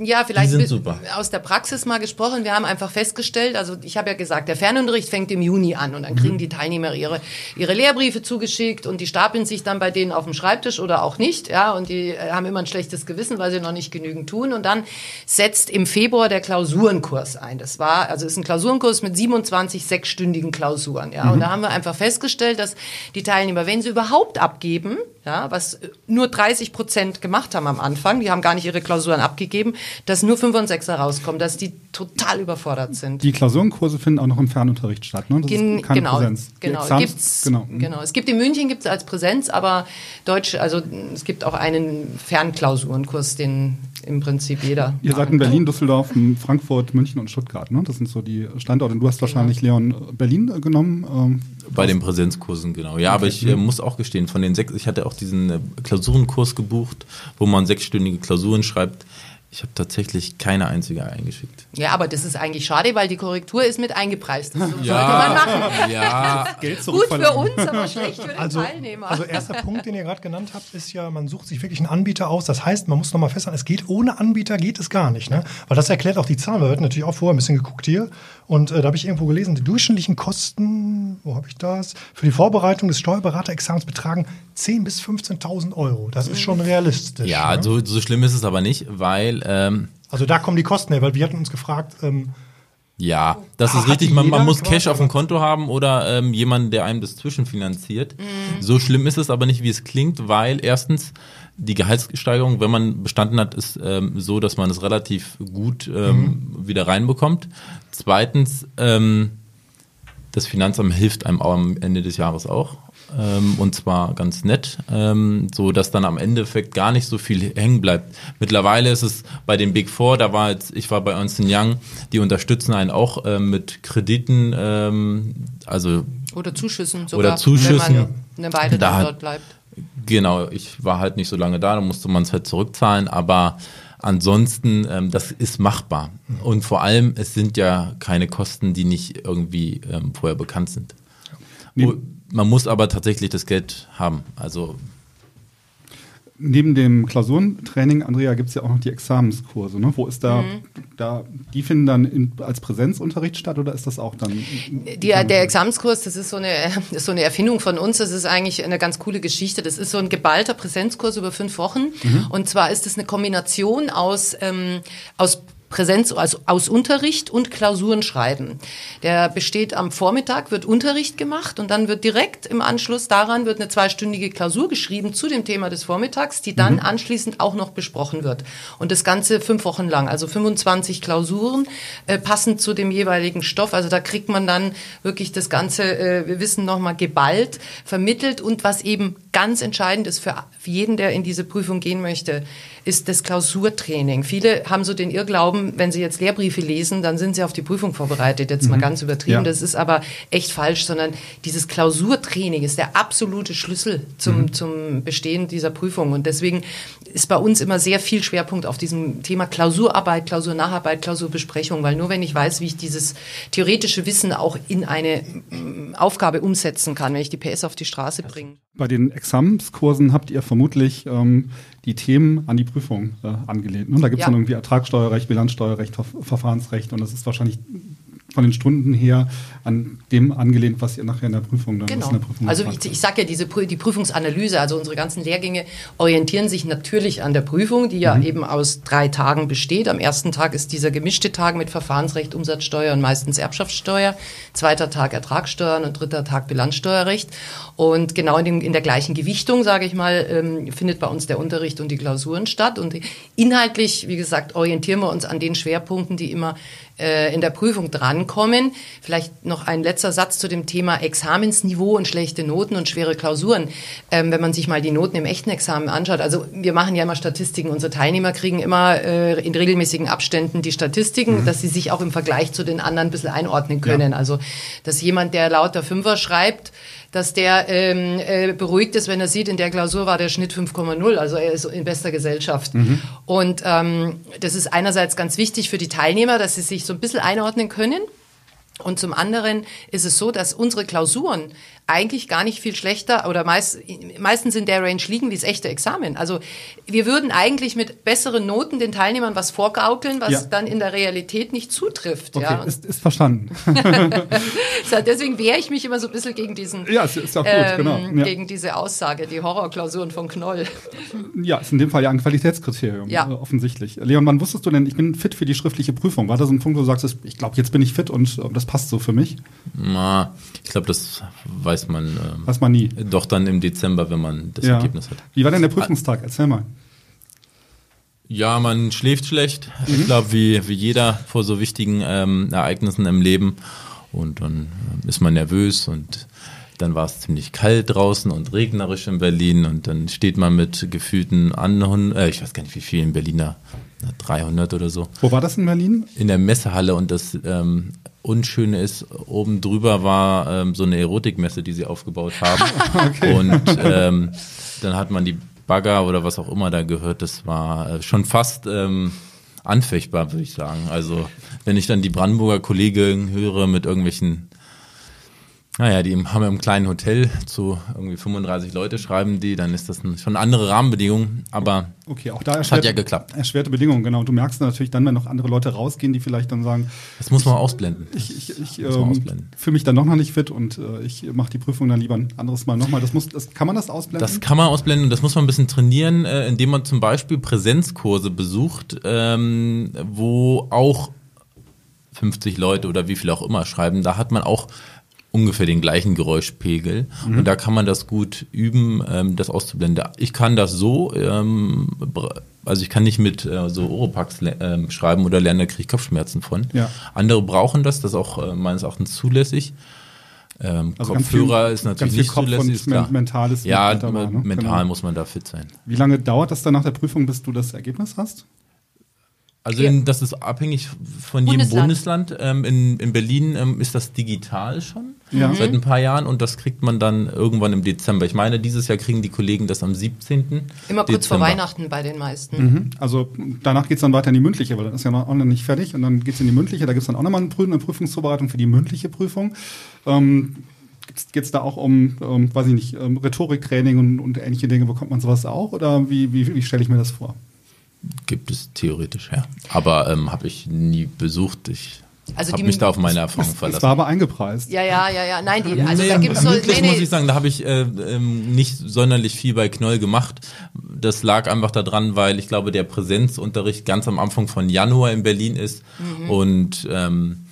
Ja, vielleicht die sind super. aus der Praxis mal gesprochen. Wir haben einfach festgestellt, also ich habe ja gesagt, der Fernunterricht fängt im Juni an und dann kriegen mhm. die Teilnehmer ihre, ihre Lehrbriefe zugeschickt und die stapeln sich dann bei denen auf dem Schreibtisch oder auch nicht. Ja, und die äh, haben immer ein schlechtes Gewissen, weil sie noch nicht genügend tun. Und dann setzt im Februar Februar der Klausurenkurs ein. Das war, also ist ein Klausurenkurs mit 27 sechsstündigen Klausuren. Ja, mhm. und da haben wir einfach festgestellt, dass die Teilnehmer, wenn sie überhaupt abgeben, ja, was nur 30 Prozent gemacht haben am Anfang, die haben gar nicht ihre Klausuren abgegeben, dass nur 5 und 6 rauskommen, dass die total überfordert sind. Die Klausurenkurse finden auch noch im Fernunterricht statt, ne? Das Gen ist keine genau, Präsenz. Genau, gibt's, genau. genau. Es gibt in München gibt's als Präsenz, aber Deutsch, also es gibt auch einen Fernklausurenkurs, den im Prinzip jeder. Ihr seid in Berlin, Düsseldorf, Frankfurt, München und Stuttgart, ne? Das sind so die Standorte. Und du hast wahrscheinlich genau. Leon Berlin äh, genommen. Ähm, Bei den Präsenzkursen, genau. Ja, okay. aber ich äh, muss auch gestehen, von den sechs, ich hatte auch diesen äh, Klausurenkurs gebucht, wo man sechsstündige Klausuren schreibt. Ich habe tatsächlich keine einzige eingeschickt. Ja, aber das ist eigentlich schade, weil die Korrektur ist mit eingepreist. Das ja, sollte man machen. Ja. Geld Gut für uns, aber schlecht für den also, Teilnehmer. Also erster Punkt, den ihr gerade genannt habt, ist ja, man sucht sich wirklich einen Anbieter aus. Das heißt, man muss nochmal festhalten, es geht ohne Anbieter geht es gar nicht. Ne? Weil das erklärt auch die Zahlen. Wir hatten natürlich auch vorher ein bisschen geguckt hier. Und äh, da habe ich irgendwo gelesen, die durchschnittlichen Kosten, wo habe ich das, für die Vorbereitung des Steuerberaterexamens betragen 10.000 bis 15.000 Euro. Das ist schon realistisch. Ja, ne? so, so schlimm ist es aber nicht, weil ähm, also da kommen die Kosten her, weil wir hatten uns gefragt. Ähm, ja, das ist richtig. Man, man muss Cash auf dem Konto haben oder ähm, jemanden, der einem das zwischenfinanziert. Mhm. So schlimm ist es aber nicht, wie es klingt, weil erstens die Gehaltssteigerung, wenn man bestanden hat, ist ähm, so, dass man es relativ gut ähm, mhm. wieder reinbekommt. Zweitens, ähm, das Finanzamt hilft einem auch am Ende des Jahres auch ähm, und zwar ganz nett, ähm, so dass dann am Endeffekt gar nicht so viel hängen bleibt. Mittlerweile ist es bei den Big Four, da war jetzt, ich war bei Ernst Young, die unterstützen einen auch ähm, mit Krediten, ähm, also oder Zuschüssen sogar, oder Zuschüssen, wenn man eine Weile da dort bleibt. Genau, ich war halt nicht so lange da, da musste man es halt zurückzahlen, aber ansonsten, ähm, das ist machbar. Und vor allem, es sind ja keine Kosten, die nicht irgendwie ähm, vorher bekannt sind. Man muss aber tatsächlich das Geld haben. Also neben dem Klausurentraining, Andrea, gibt es ja auch noch die Examenskurse. Ne? Wo ist da, mhm. da, die finden dann in, als Präsenzunterricht statt oder ist das auch dann? Die, der Examenskurs, das ist so eine, das ist so eine Erfindung von uns. Das ist eigentlich eine ganz coole Geschichte. Das ist so ein geballter Präsenzkurs über fünf Wochen. Mhm. Und zwar ist es eine Kombination aus, ähm, aus Präsenz, also aus Unterricht und Klausuren schreiben. Der besteht am Vormittag, wird Unterricht gemacht und dann wird direkt im Anschluss daran wird eine zweistündige Klausur geschrieben zu dem Thema des Vormittags, die dann mhm. anschließend auch noch besprochen wird. Und das Ganze fünf Wochen lang, also 25 Klausuren äh, passend zu dem jeweiligen Stoff. Also da kriegt man dann wirklich das ganze äh, Wissen nochmal geballt, vermittelt und was eben ganz entscheidend ist für jeden, der in diese Prüfung gehen möchte, ist das Klausurtraining. Viele haben so den Irrglauben, wenn sie jetzt Lehrbriefe lesen, dann sind sie auf die Prüfung vorbereitet. Jetzt mhm. mal ganz übertrieben. Ja. Das ist aber echt falsch, sondern dieses Klausurtraining ist der absolute Schlüssel zum, mhm. zum Bestehen dieser Prüfung. Und deswegen ist bei uns immer sehr viel Schwerpunkt auf diesem Thema Klausurarbeit, Klausurnacharbeit, Klausurbesprechung, weil nur wenn ich weiß, wie ich dieses theoretische Wissen auch in eine mm, Aufgabe umsetzen kann, wenn ich die PS auf die Straße bringe. Bei den Examenskursen habt ihr vermutlich ähm, die Themen an die Prüfung äh, angelehnt. Ne? Da gibt es ja. dann irgendwie Ertragssteuerrecht, Bilanzsteuerrecht, Ver Verfahrensrecht und das ist wahrscheinlich von den Stunden her an dem angelehnt, was ihr nachher in der Prüfung dann genau. in der Prüfung Also ich, ich sage ja, diese die Prüfungsanalyse, also unsere ganzen Lehrgänge orientieren sich natürlich an der Prüfung, die ja mhm. eben aus drei Tagen besteht. Am ersten Tag ist dieser gemischte Tag mit Verfahrensrecht, Umsatzsteuer und meistens Erbschaftssteuer. Zweiter Tag Ertragssteuern und dritter Tag Bilanzsteuerrecht. Und genau in, dem, in der gleichen Gewichtung, sage ich mal, ähm, findet bei uns der Unterricht und die Klausuren statt. Und inhaltlich, wie gesagt, orientieren wir uns an den Schwerpunkten, die immer äh, in der Prüfung drankommen. Vielleicht noch ein letzter Satz zu dem Thema Examensniveau und schlechte Noten und schwere Klausuren. Ähm, wenn man sich mal die Noten im echten Examen anschaut, also wir machen ja immer Statistiken, unsere Teilnehmer kriegen immer äh, in regelmäßigen Abständen die Statistiken, mhm. dass sie sich auch im Vergleich zu den anderen ein bisschen einordnen können. Ja. Also dass jemand, der lauter Fünfer schreibt, dass der ähm, äh, beruhigt ist, wenn er sieht, in der Klausur war der Schnitt 5,0, also er ist in bester Gesellschaft. Mhm. Und ähm, das ist einerseits ganz wichtig für die Teilnehmer, dass sie sich so ein bisschen einordnen können. Und zum anderen ist es so, dass unsere Klausuren eigentlich gar nicht viel schlechter oder meist, meistens in der Range liegen wie das echte Examen. Also wir würden eigentlich mit besseren Noten den Teilnehmern was vorgaukeln, was ja. dann in der Realität nicht zutrifft. Okay, ja. ist, ist verstanden. deswegen wehre ich mich immer so ein bisschen gegen diesen, ja, ist, ist auch gut, ähm, genau. Ja. gegen diese Aussage, die Horrorklausuren von Knoll. Ja, ist in dem Fall ja ein Qualitätskriterium, ja. Äh, offensichtlich. Leon, wann wusstest du denn, ich bin fit für die schriftliche Prüfung? War das ein Punkt, wo du sagst, ich glaube, jetzt bin ich fit und äh, das passt so für mich? Na, ich glaube, das weiß weiß man. Ähm, weiß man nie. Doch dann im Dezember, wenn man das ja. Ergebnis hat. Wie war denn der Prüfungstag? Erzähl mal. Ja, man schläft schlecht. Mhm. Ich glaube, wie, wie jeder vor so wichtigen ähm, Ereignissen im Leben. Und dann äh, ist man nervös und dann war es ziemlich kalt draußen und regnerisch in Berlin und dann steht man mit gefühlten anderen, äh, ich weiß gar nicht wie vielen Berliner, 300 oder so. Wo war das in Berlin? In der Messehalle und das ähm, Unschöne ist, oben drüber war ähm, so eine Erotikmesse, die sie aufgebaut haben. okay. Und ähm, dann hat man die Bagger oder was auch immer da gehört. Das war äh, schon fast ähm, anfechtbar, würde ich sagen. Also wenn ich dann die Brandenburger Kollegen höre mit irgendwelchen naja, die haben im kleinen Hotel zu irgendwie 35 Leute schreiben die, dann ist das schon andere Rahmenbedingungen, aber okay, auch da erschwert, hat ja geklappt. Erschwerte Bedingungen, genau. Du merkst natürlich dann, wenn noch andere Leute rausgehen, die vielleicht dann sagen, das muss man ich, ausblenden. Ich, ich, ich ähm, fühle mich dann noch nicht fit und äh, ich mache die Prüfung dann lieber ein anderes Mal nochmal. Das muss, das kann man das ausblenden? Das kann man ausblenden. Das muss man ein bisschen trainieren, äh, indem man zum Beispiel Präsenzkurse besucht, ähm, wo auch 50 Leute oder wie viel auch immer schreiben. Da hat man auch ungefähr den gleichen Geräuschpegel. Mhm. Und da kann man das gut üben, ähm, das auszublenden. Ich kann das so, ähm, also ich kann nicht mit äh, so Oropax äh, schreiben oder lernen, da kriege ich Kopfschmerzen von. Ja. Andere brauchen das, das ist auch äh, meines Erachtens zulässig. Ähm, also Kopfhörer viel, ist natürlich nicht Kopf zulässig. Und klar. mentales ja, dabei, ne? mental genau. muss man da fit sein. Wie lange dauert das dann nach der Prüfung, bis du das Ergebnis hast? Also in, das ist abhängig von jedem Bundesland. Bundesland. Ähm, in, in Berlin ähm, ist das digital schon ja. seit ein paar Jahren und das kriegt man dann irgendwann im Dezember. Ich meine, dieses Jahr kriegen die Kollegen das am 17. Immer kurz Dezember. vor Weihnachten bei den meisten. Mhm. Also danach geht es dann weiter in die mündliche, weil dann ist ja noch online nicht fertig und dann geht es in die mündliche. Da gibt es dann auch nochmal eine Prüfungsvorbereitung für die mündliche Prüfung. Ähm, Geht es da auch um, um, weiß ich nicht, um Rhetoriktraining und, und ähnliche Dinge? Bekommt man sowas auch? Oder wie, wie, wie stelle ich mir das vor? Gibt es theoretisch, ja. Aber ähm, habe ich nie besucht. Ich Also habe mich da auf meine Erfahrung Das war verlassen. aber eingepreist. Ja, ja, ja, ja. Nein, die, also nee, da gibt's so, mündlich nee, muss nee. ich sagen, da habe ich äh, ähm, nicht sonderlich viel bei Knoll gemacht. Das lag einfach daran, weil ich glaube, der Präsenzunterricht ganz am Anfang von Januar in Berlin ist Mhm. und ähm,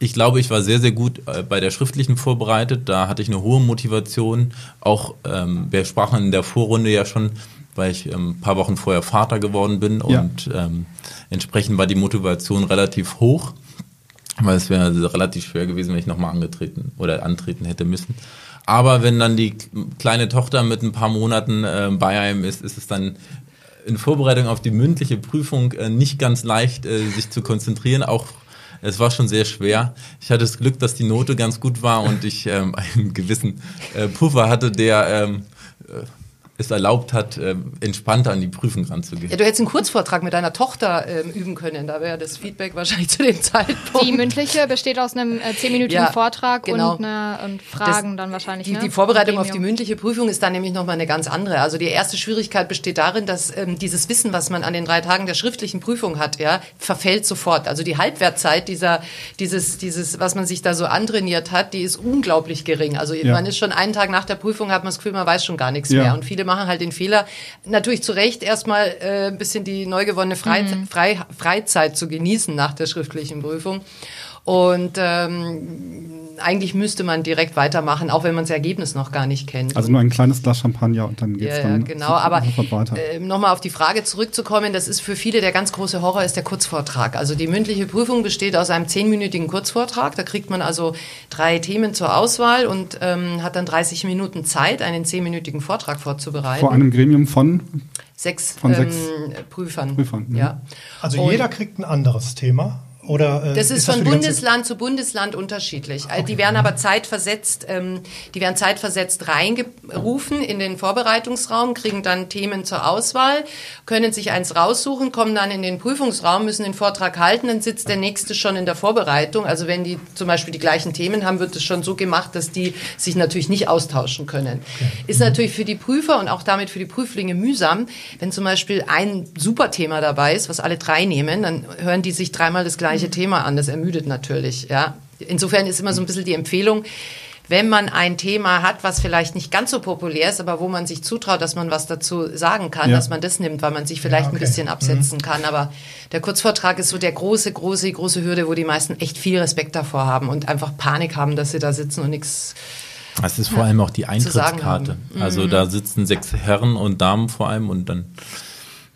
ich glaube, ich war sehr, sehr gut äh, bei der schriftlichen vorbereitet. Da hatte ich eine hohe Motivation. Auch ähm, wir sprachen in der Vorrunde ja schon, weil ich ähm, ein paar Wochen vorher Vater geworden bin Ja. und ähm, entsprechend war die Motivation relativ hoch. Weil es wäre relativ schwer gewesen, wenn ich nochmal angetreten oder antreten hätte müssen. Aber wenn dann die kleine Tochter mit ein paar Monaten äh, bei einem ist, ist es dann in Vorbereitung auf die mündliche Prüfung äh, nicht ganz leicht, äh, sich zu konzentrieren. Auch es war schon sehr schwer. Ich hatte das Glück, dass die Note ganz gut war und ich ähm, einen gewissen äh, Puffer hatte, der ähm, äh, es erlaubt hat, äh, entspannter an die Prüfung ranzugehen. Ja, du hättest einen Kurzvortrag mit deiner Tochter ähm, üben können. Da wäre das Feedback wahrscheinlich zu dem Zeitpunkt. Die mündliche besteht aus einem äh, zehnminütigen Ja, Vortrag genau. und, eine, und Fragen Das- dann wahrscheinlich. Die, ne? die Vorbereitung auf die mündliche Prüfung ist dann nämlich nochmal eine ganz andere. Also die erste Schwierigkeit besteht darin, dass ähm, dieses Wissen, was man an den drei Tagen der schriftlichen Prüfung hat, ja, verfällt sofort. Also die Halbwertzeit dieser, dieses, dieses, was man sich da so antrainiert hat, die ist unglaublich gering. Also Ja. man ist schon einen Tag nach der Prüfung, hat man das Gefühl, man weiß schon gar nichts Ja. mehr. Und viele machen halt den Fehler, natürlich zu Recht erstmal äh, ein bisschen die neu gewonnene Frei Frei Freizeit zu genießen nach der schriftlichen Prüfung. Und ähm, eigentlich müsste man direkt weitermachen, auch wenn man das Ergebnis noch gar nicht kennt. Also nur ein kleines Glas Champagner und dann geht's Ja, ja, dann genau. Aber äh, nochmal auf die Frage zurückzukommen, das ist für viele der ganz große Horror, ist der Kurzvortrag. Also die mündliche Prüfung besteht aus einem zehnminütigen Kurzvortrag. Da kriegt man also drei Themen zur Auswahl und ähm, hat dann 30 Minuten Zeit, einen zehnminütigen Vortrag vorzubereiten. Vor einem Gremium von sechs, von ähm, sechs Prüfern. Prüfern, mhm. Ja. Also Und- jeder kriegt ein anderes Thema. Oder, äh, Das ist, das von ganze- Bundesland zu Bundesland unterschiedlich. Äh, Die werden aber zeitversetzt, ähm, die werden zeitversetzt reingerufen in den Vorbereitungsraum, kriegen dann Themen zur Auswahl, können sich eins raussuchen, kommen dann in den Prüfungsraum, müssen den Vortrag halten, dann sitzt der nächste schon in der Vorbereitung. Also wenn die zum Beispiel die gleichen Themen haben, wird es schon so gemacht, dass die sich natürlich nicht austauschen können. Ist natürlich für die Prüfer und auch damit für die Prüflinge mühsam, wenn zum Beispiel ein super Thema dabei ist, was alle drei nehmen, dann hören die sich dreimal das gleiche Thema an. Das ermüdet natürlich, ja. Insofern ist immer so ein bisschen die Empfehlung, wenn man ein Thema hat, was vielleicht nicht ganz so populär ist, aber wo man sich zutraut, dass man was dazu sagen kann, Ja. dass man das nimmt, weil man sich vielleicht Ja, okay. ein bisschen absetzen kann. Aber der Kurzvortrag ist so der große, große, große Hürde, wo die meisten echt viel Respekt davor haben und einfach Panik haben, dass sie da sitzen und nichts. Es ist vor allem auch die Eintrittskarte. Also da sitzen sechs Herren und Damen vor allem und dann,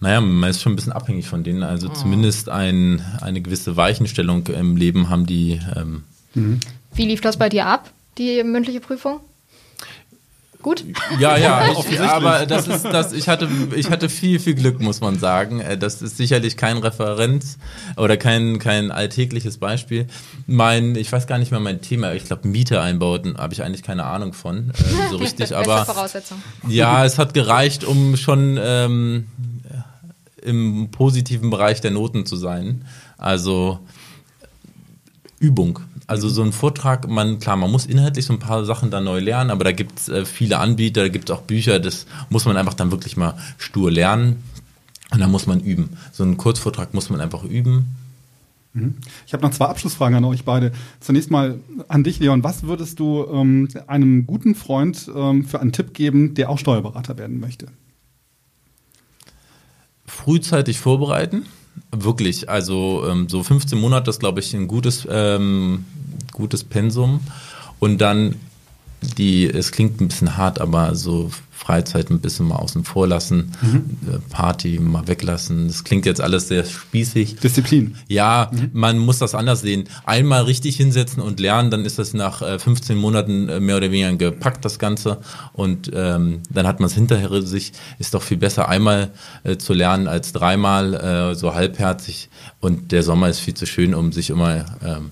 naja, man ist schon ein bisschen abhängig von denen. Also zumindest ein, eine gewisse Weichenstellung im Leben haben die. Ähm, Wie lief das bei dir ab, die mündliche Prüfung? Gut? ja, ja, ich, aber das ist das, ich hatte, ich hatte viel, viel Glück, muss man sagen. Äh, Das ist sicherlich kein Referenz oder kein, kein alltägliches Beispiel. Mein, ich weiß gar nicht mehr mein Thema, ich glaube Miete einbauten, habe ich eigentlich keine Ahnung von, äh, so richtig, Beste aber. Voraussetzung. Ja, es hat gereicht, um schon ähm, im positiven Bereich der Noten zu sein. Also Übung. Also so ein Vortrag, man, klar, man muss inhaltlich so ein paar Sachen da neu lernen, aber da gibt es äh, viele Anbieter, da gibt es auch Bücher, das muss man einfach dann wirklich mal stur lernen und dann muss man üben. So einen Kurzvortrag muss man einfach üben. Ich habe noch zwei Abschlussfragen an euch beide. Zunächst mal an dich, Leon. Was würdest du ähm, einem guten Freund ähm, für einen Tipp geben, der auch Steuerberater werden möchte? Frühzeitig vorbereiten. Wirklich, also ähm, so 15 Monate ist, glaube ich, ein gutes, ähm, gutes Pensum. Und dann die, es klingt ein bisschen hart, aber so Freizeit ein bisschen mal außen vor lassen, äh, Party mal weglassen. Das klingt jetzt alles sehr spießig. Disziplin. Ja, man muss das anders sehen. Einmal richtig hinsetzen und lernen, dann ist das nach äh, 15 Monaten äh, mehr oder weniger gepackt, das Ganze. Und ähm, dann hat man es hinterher sich. Ist doch viel besser, einmal äh, zu lernen als dreimal äh, so halbherzig. Und der Sommer ist viel zu schön, um sich immer ähm,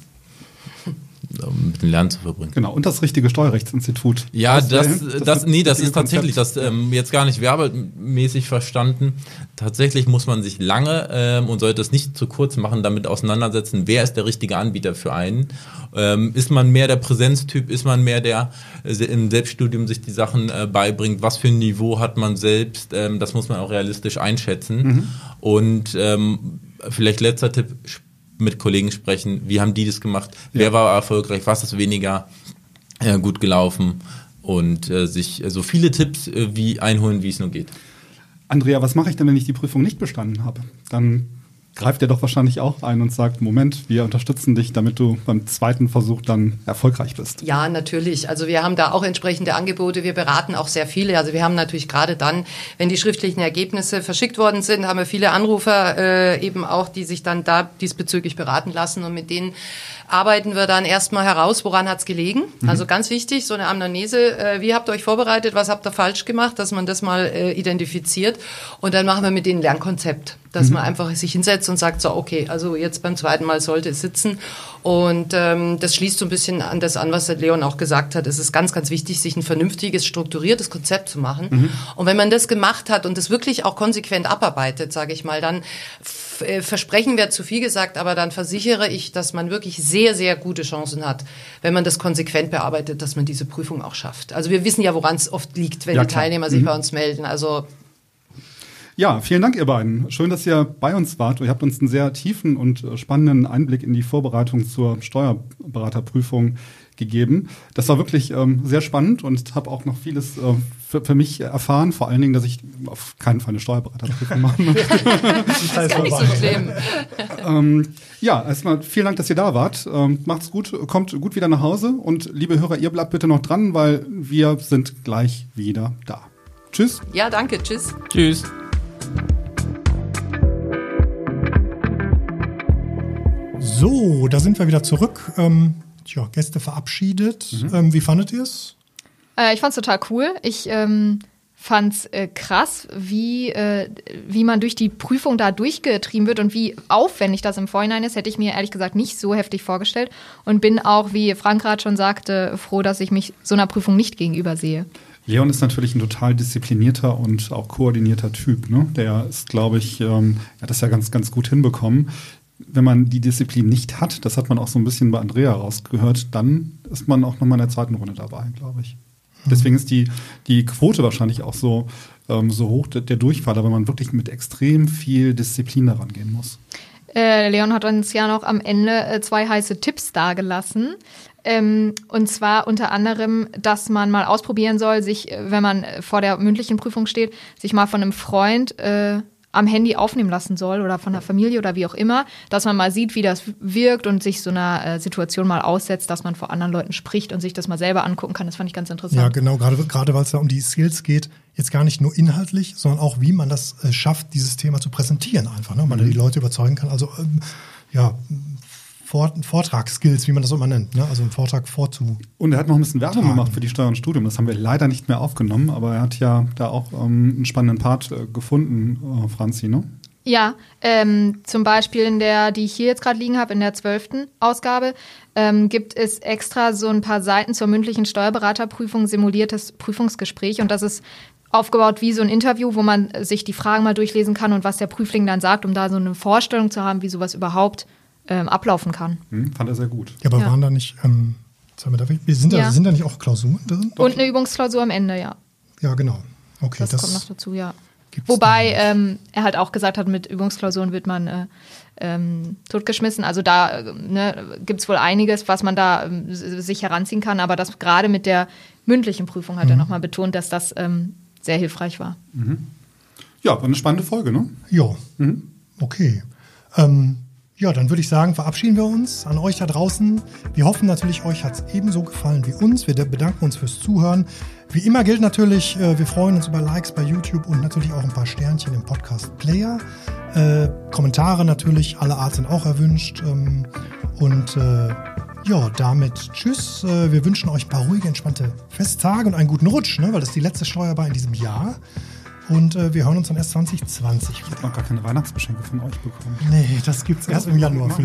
mit dem Lernen zu verbringen. Genau, und das richtige Steuerrechtsinstitut. Ja, das, das, das, nee, das ist tatsächlich, das ähm, jetzt gar nicht werbemäßig verstanden. Tatsächlich muss man sich lange ähm, und sollte es nicht zu kurz machen, damit auseinandersetzen, wer ist der richtige Anbieter für einen. Ähm, ist man mehr der Präsenztyp, ist man mehr der äh, im Selbststudium sich die Sachen äh, beibringt, was für ein Niveau hat man selbst, ähm, das muss man auch realistisch einschätzen. Mhm. Und ähm, vielleicht letzter Tipp, mit Kollegen sprechen, wie haben die das gemacht, ja. wer war erfolgreich, was ist weniger äh, gut gelaufen und äh, sich äh, so viele Tipps äh, wie einholen, wie es nur geht. Andrea, was mache ich denn, wenn ich die Prüfung nicht bestanden habe? Dann greift er doch wahrscheinlich auch ein und sagt, Moment, wir unterstützen dich, damit du beim zweiten Versuch dann erfolgreich bist. Ja, natürlich. Also wir haben da auch entsprechende Angebote. Wir beraten auch sehr viele. Also wir haben natürlich gerade dann, wenn die schriftlichen Ergebnisse verschickt worden sind, haben wir viele Anrufer äh, eben auch, die sich dann da diesbezüglich beraten lassen und mit denen arbeiten wir dann erstmal heraus, woran hat's gelegen. Mhm. Also ganz wichtig, so eine Amnese, äh, wie habt ihr euch vorbereitet, was habt ihr falsch gemacht, dass man das mal äh, identifiziert und dann machen wir mit denen Lernkonzept, dass mhm. man einfach sich hinsetzt und sagt so, okay, also jetzt beim zweiten Mal sollte es sitzen und ähm, das schließt so ein bisschen an das an, was Leon auch gesagt hat. Es ist ganz, ganz wichtig, sich ein vernünftiges, strukturiertes Konzept zu machen mhm. und wenn man das gemacht hat und das wirklich auch konsequent abarbeitet, sage ich mal, dann äh, versprechen wäre zu viel gesagt, aber dann versichere ich, dass man wirklich sehr, sehr gute Chancen hat, wenn man das konsequent bearbeitet, dass man diese Prüfung auch schafft. Also wir wissen ja, woran es oft liegt, wenn ja, die Teilnehmer sich mhm. bei uns melden. Also ja, vielen Dank, ihr beiden. Schön, dass ihr bei uns wart. Ihr habt uns einen sehr tiefen und äh, spannenden Einblick in die Vorbereitung zur Steuerberaterprüfung gegeben. Das war wirklich ähm, sehr spannend und habe auch noch vieles äh, für, für, mich erfahren. Vor allen Dingen, dass ich auf keinen Fall eine Steuerberaterprüfung machen möchte. das ist gar nicht so schlimm. ähm, ja, erstmal vielen Dank, dass ihr da wart. Ähm, macht's gut, kommt gut wieder nach Hause und liebe Hörer, ihr bleibt bitte noch dran, weil wir sind gleich wieder da. Tschüss. Ja, danke. Tschüss. Tschüss. So, da sind wir wieder zurück. Ähm, tja, Gäste verabschiedet. Mhm. Ähm, wie fandet ihr es? Äh, ich fand es total cool. Ich ähm, fand es äh, krass, wie, äh, wie man durch die Prüfung da durchgetrieben wird und wie aufwendig das im Vorhinein ist. Hätte ich mir ehrlich gesagt nicht so heftig vorgestellt und bin auch, wie Frank gerade schon sagte, froh, dass ich mich so einer Prüfung nicht gegenüber sehe. Leon ist natürlich ein total disziplinierter und auch koordinierter Typ. Ne? Der ist, glaube ich, ähm, er hat das ja ganz, ganz gut hinbekommen wenn man die Disziplin nicht hat, das hat man auch so ein bisschen bei Andrea rausgehört, dann ist man auch nochmal in der zweiten Runde dabei, glaube ich. Mhm. Deswegen ist die, die Quote wahrscheinlich auch so, ähm, so hoch, der, der Durchfall, weil man wirklich mit extrem viel Disziplin daran gehen muss. Äh, Leon hat uns ja noch am Ende äh, zwei heiße Tipps dargelassen. Ähm, und zwar unter anderem, dass man mal ausprobieren soll, sich, äh, wenn man vor der mündlichen Prüfung steht, sich mal von einem Freund äh, am Handy aufnehmen lassen soll oder von der Familie oder wie auch immer, dass man mal sieht, wie das wirkt und sich so einer äh, Situation mal aussetzt, dass man vor anderen Leuten spricht und sich das mal selber angucken kann. Das fand ich ganz interessant. Ja, genau, gerade, gerade weil es da um die Skills geht, jetzt gar nicht nur inhaltlich, sondern auch, wie man das äh, schafft, dieses Thema zu präsentieren einfach, ne? man mhm. die Leute überzeugen kann. Also ähm, ja, Vortragsskills, wie man das immer nennt, ne? also einen Vortrag vorzu. Und er hat noch ein bisschen Werbung gemacht für die Steuer und Studium. Das haben wir leider nicht mehr aufgenommen, aber er hat ja da auch ähm, einen spannenden Part äh, gefunden, äh, Franzi, ne? Ja, ähm, zum Beispiel in der, die ich hier jetzt gerade liegen habe, in der zwölften Ausgabe, ähm, gibt es extra so ein paar Seiten zur mündlichen Steuerberaterprüfung, simuliertes Prüfungsgespräch. Und das ist aufgebaut wie so ein Interview, wo man sich die Fragen mal durchlesen kann und was der Prüfling dann sagt, um da so eine Vorstellung zu haben, wie sowas überhaupt ähm, ablaufen kann. Hm, fand er sehr gut. Ja, aber ja. waren da nicht, ähm, wir, sind, da, ja. sind da nicht auch Klausuren drin? Und eine Übungsklausur am Ende, ja. Ja, genau. Okay, das, das kommt noch dazu, ja. Wobei ähm, er halt auch gesagt hat, mit Übungsklausuren wird man äh, ähm, totgeschmissen. Also da äh, ne, gibt es wohl einiges, was man da äh, sich heranziehen kann, aber das gerade mit der mündlichen Prüfung hat mhm. er nochmal betont, dass das ähm, sehr hilfreich war. Mhm. Ja, war eine spannende Folge, ne? Ja. Mhm. Okay. Ähm, ja, dann würde ich sagen, verabschieden wir uns an euch da draußen. Wir hoffen natürlich, euch hat es ebenso gefallen wie uns. Wir bedanken uns fürs Zuhören. Wie immer gilt natürlich, äh, wir freuen uns über Likes bei YouTube und natürlich auch ein paar Sternchen im Podcast Player. Äh, Kommentare natürlich, alle Art sind auch erwünscht. Ähm, und äh, ja, damit tschüss. Äh, wir wünschen euch ein paar ruhige, entspannte Festtage und einen guten Rutsch, ne? weil das ist die letzte Steuerbar in diesem Jahr. Und äh, wir hören uns dann erst 2020 Ich habe noch gar keine Weihnachtsgeschenke von euch bekommen. Nee, das gibt's erst im Januar.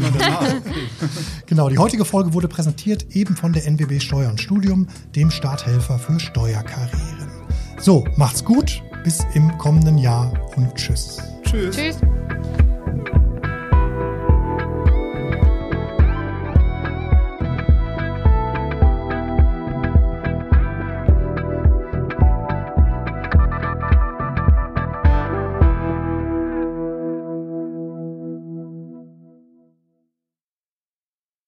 Genau, die heutige Folge wurde präsentiert eben von der NWB Steuern Studium, dem Starthelfer für Steuerkarrieren. So, macht's gut, bis im kommenden Jahr und tschüss. Tschüss. Tschüss.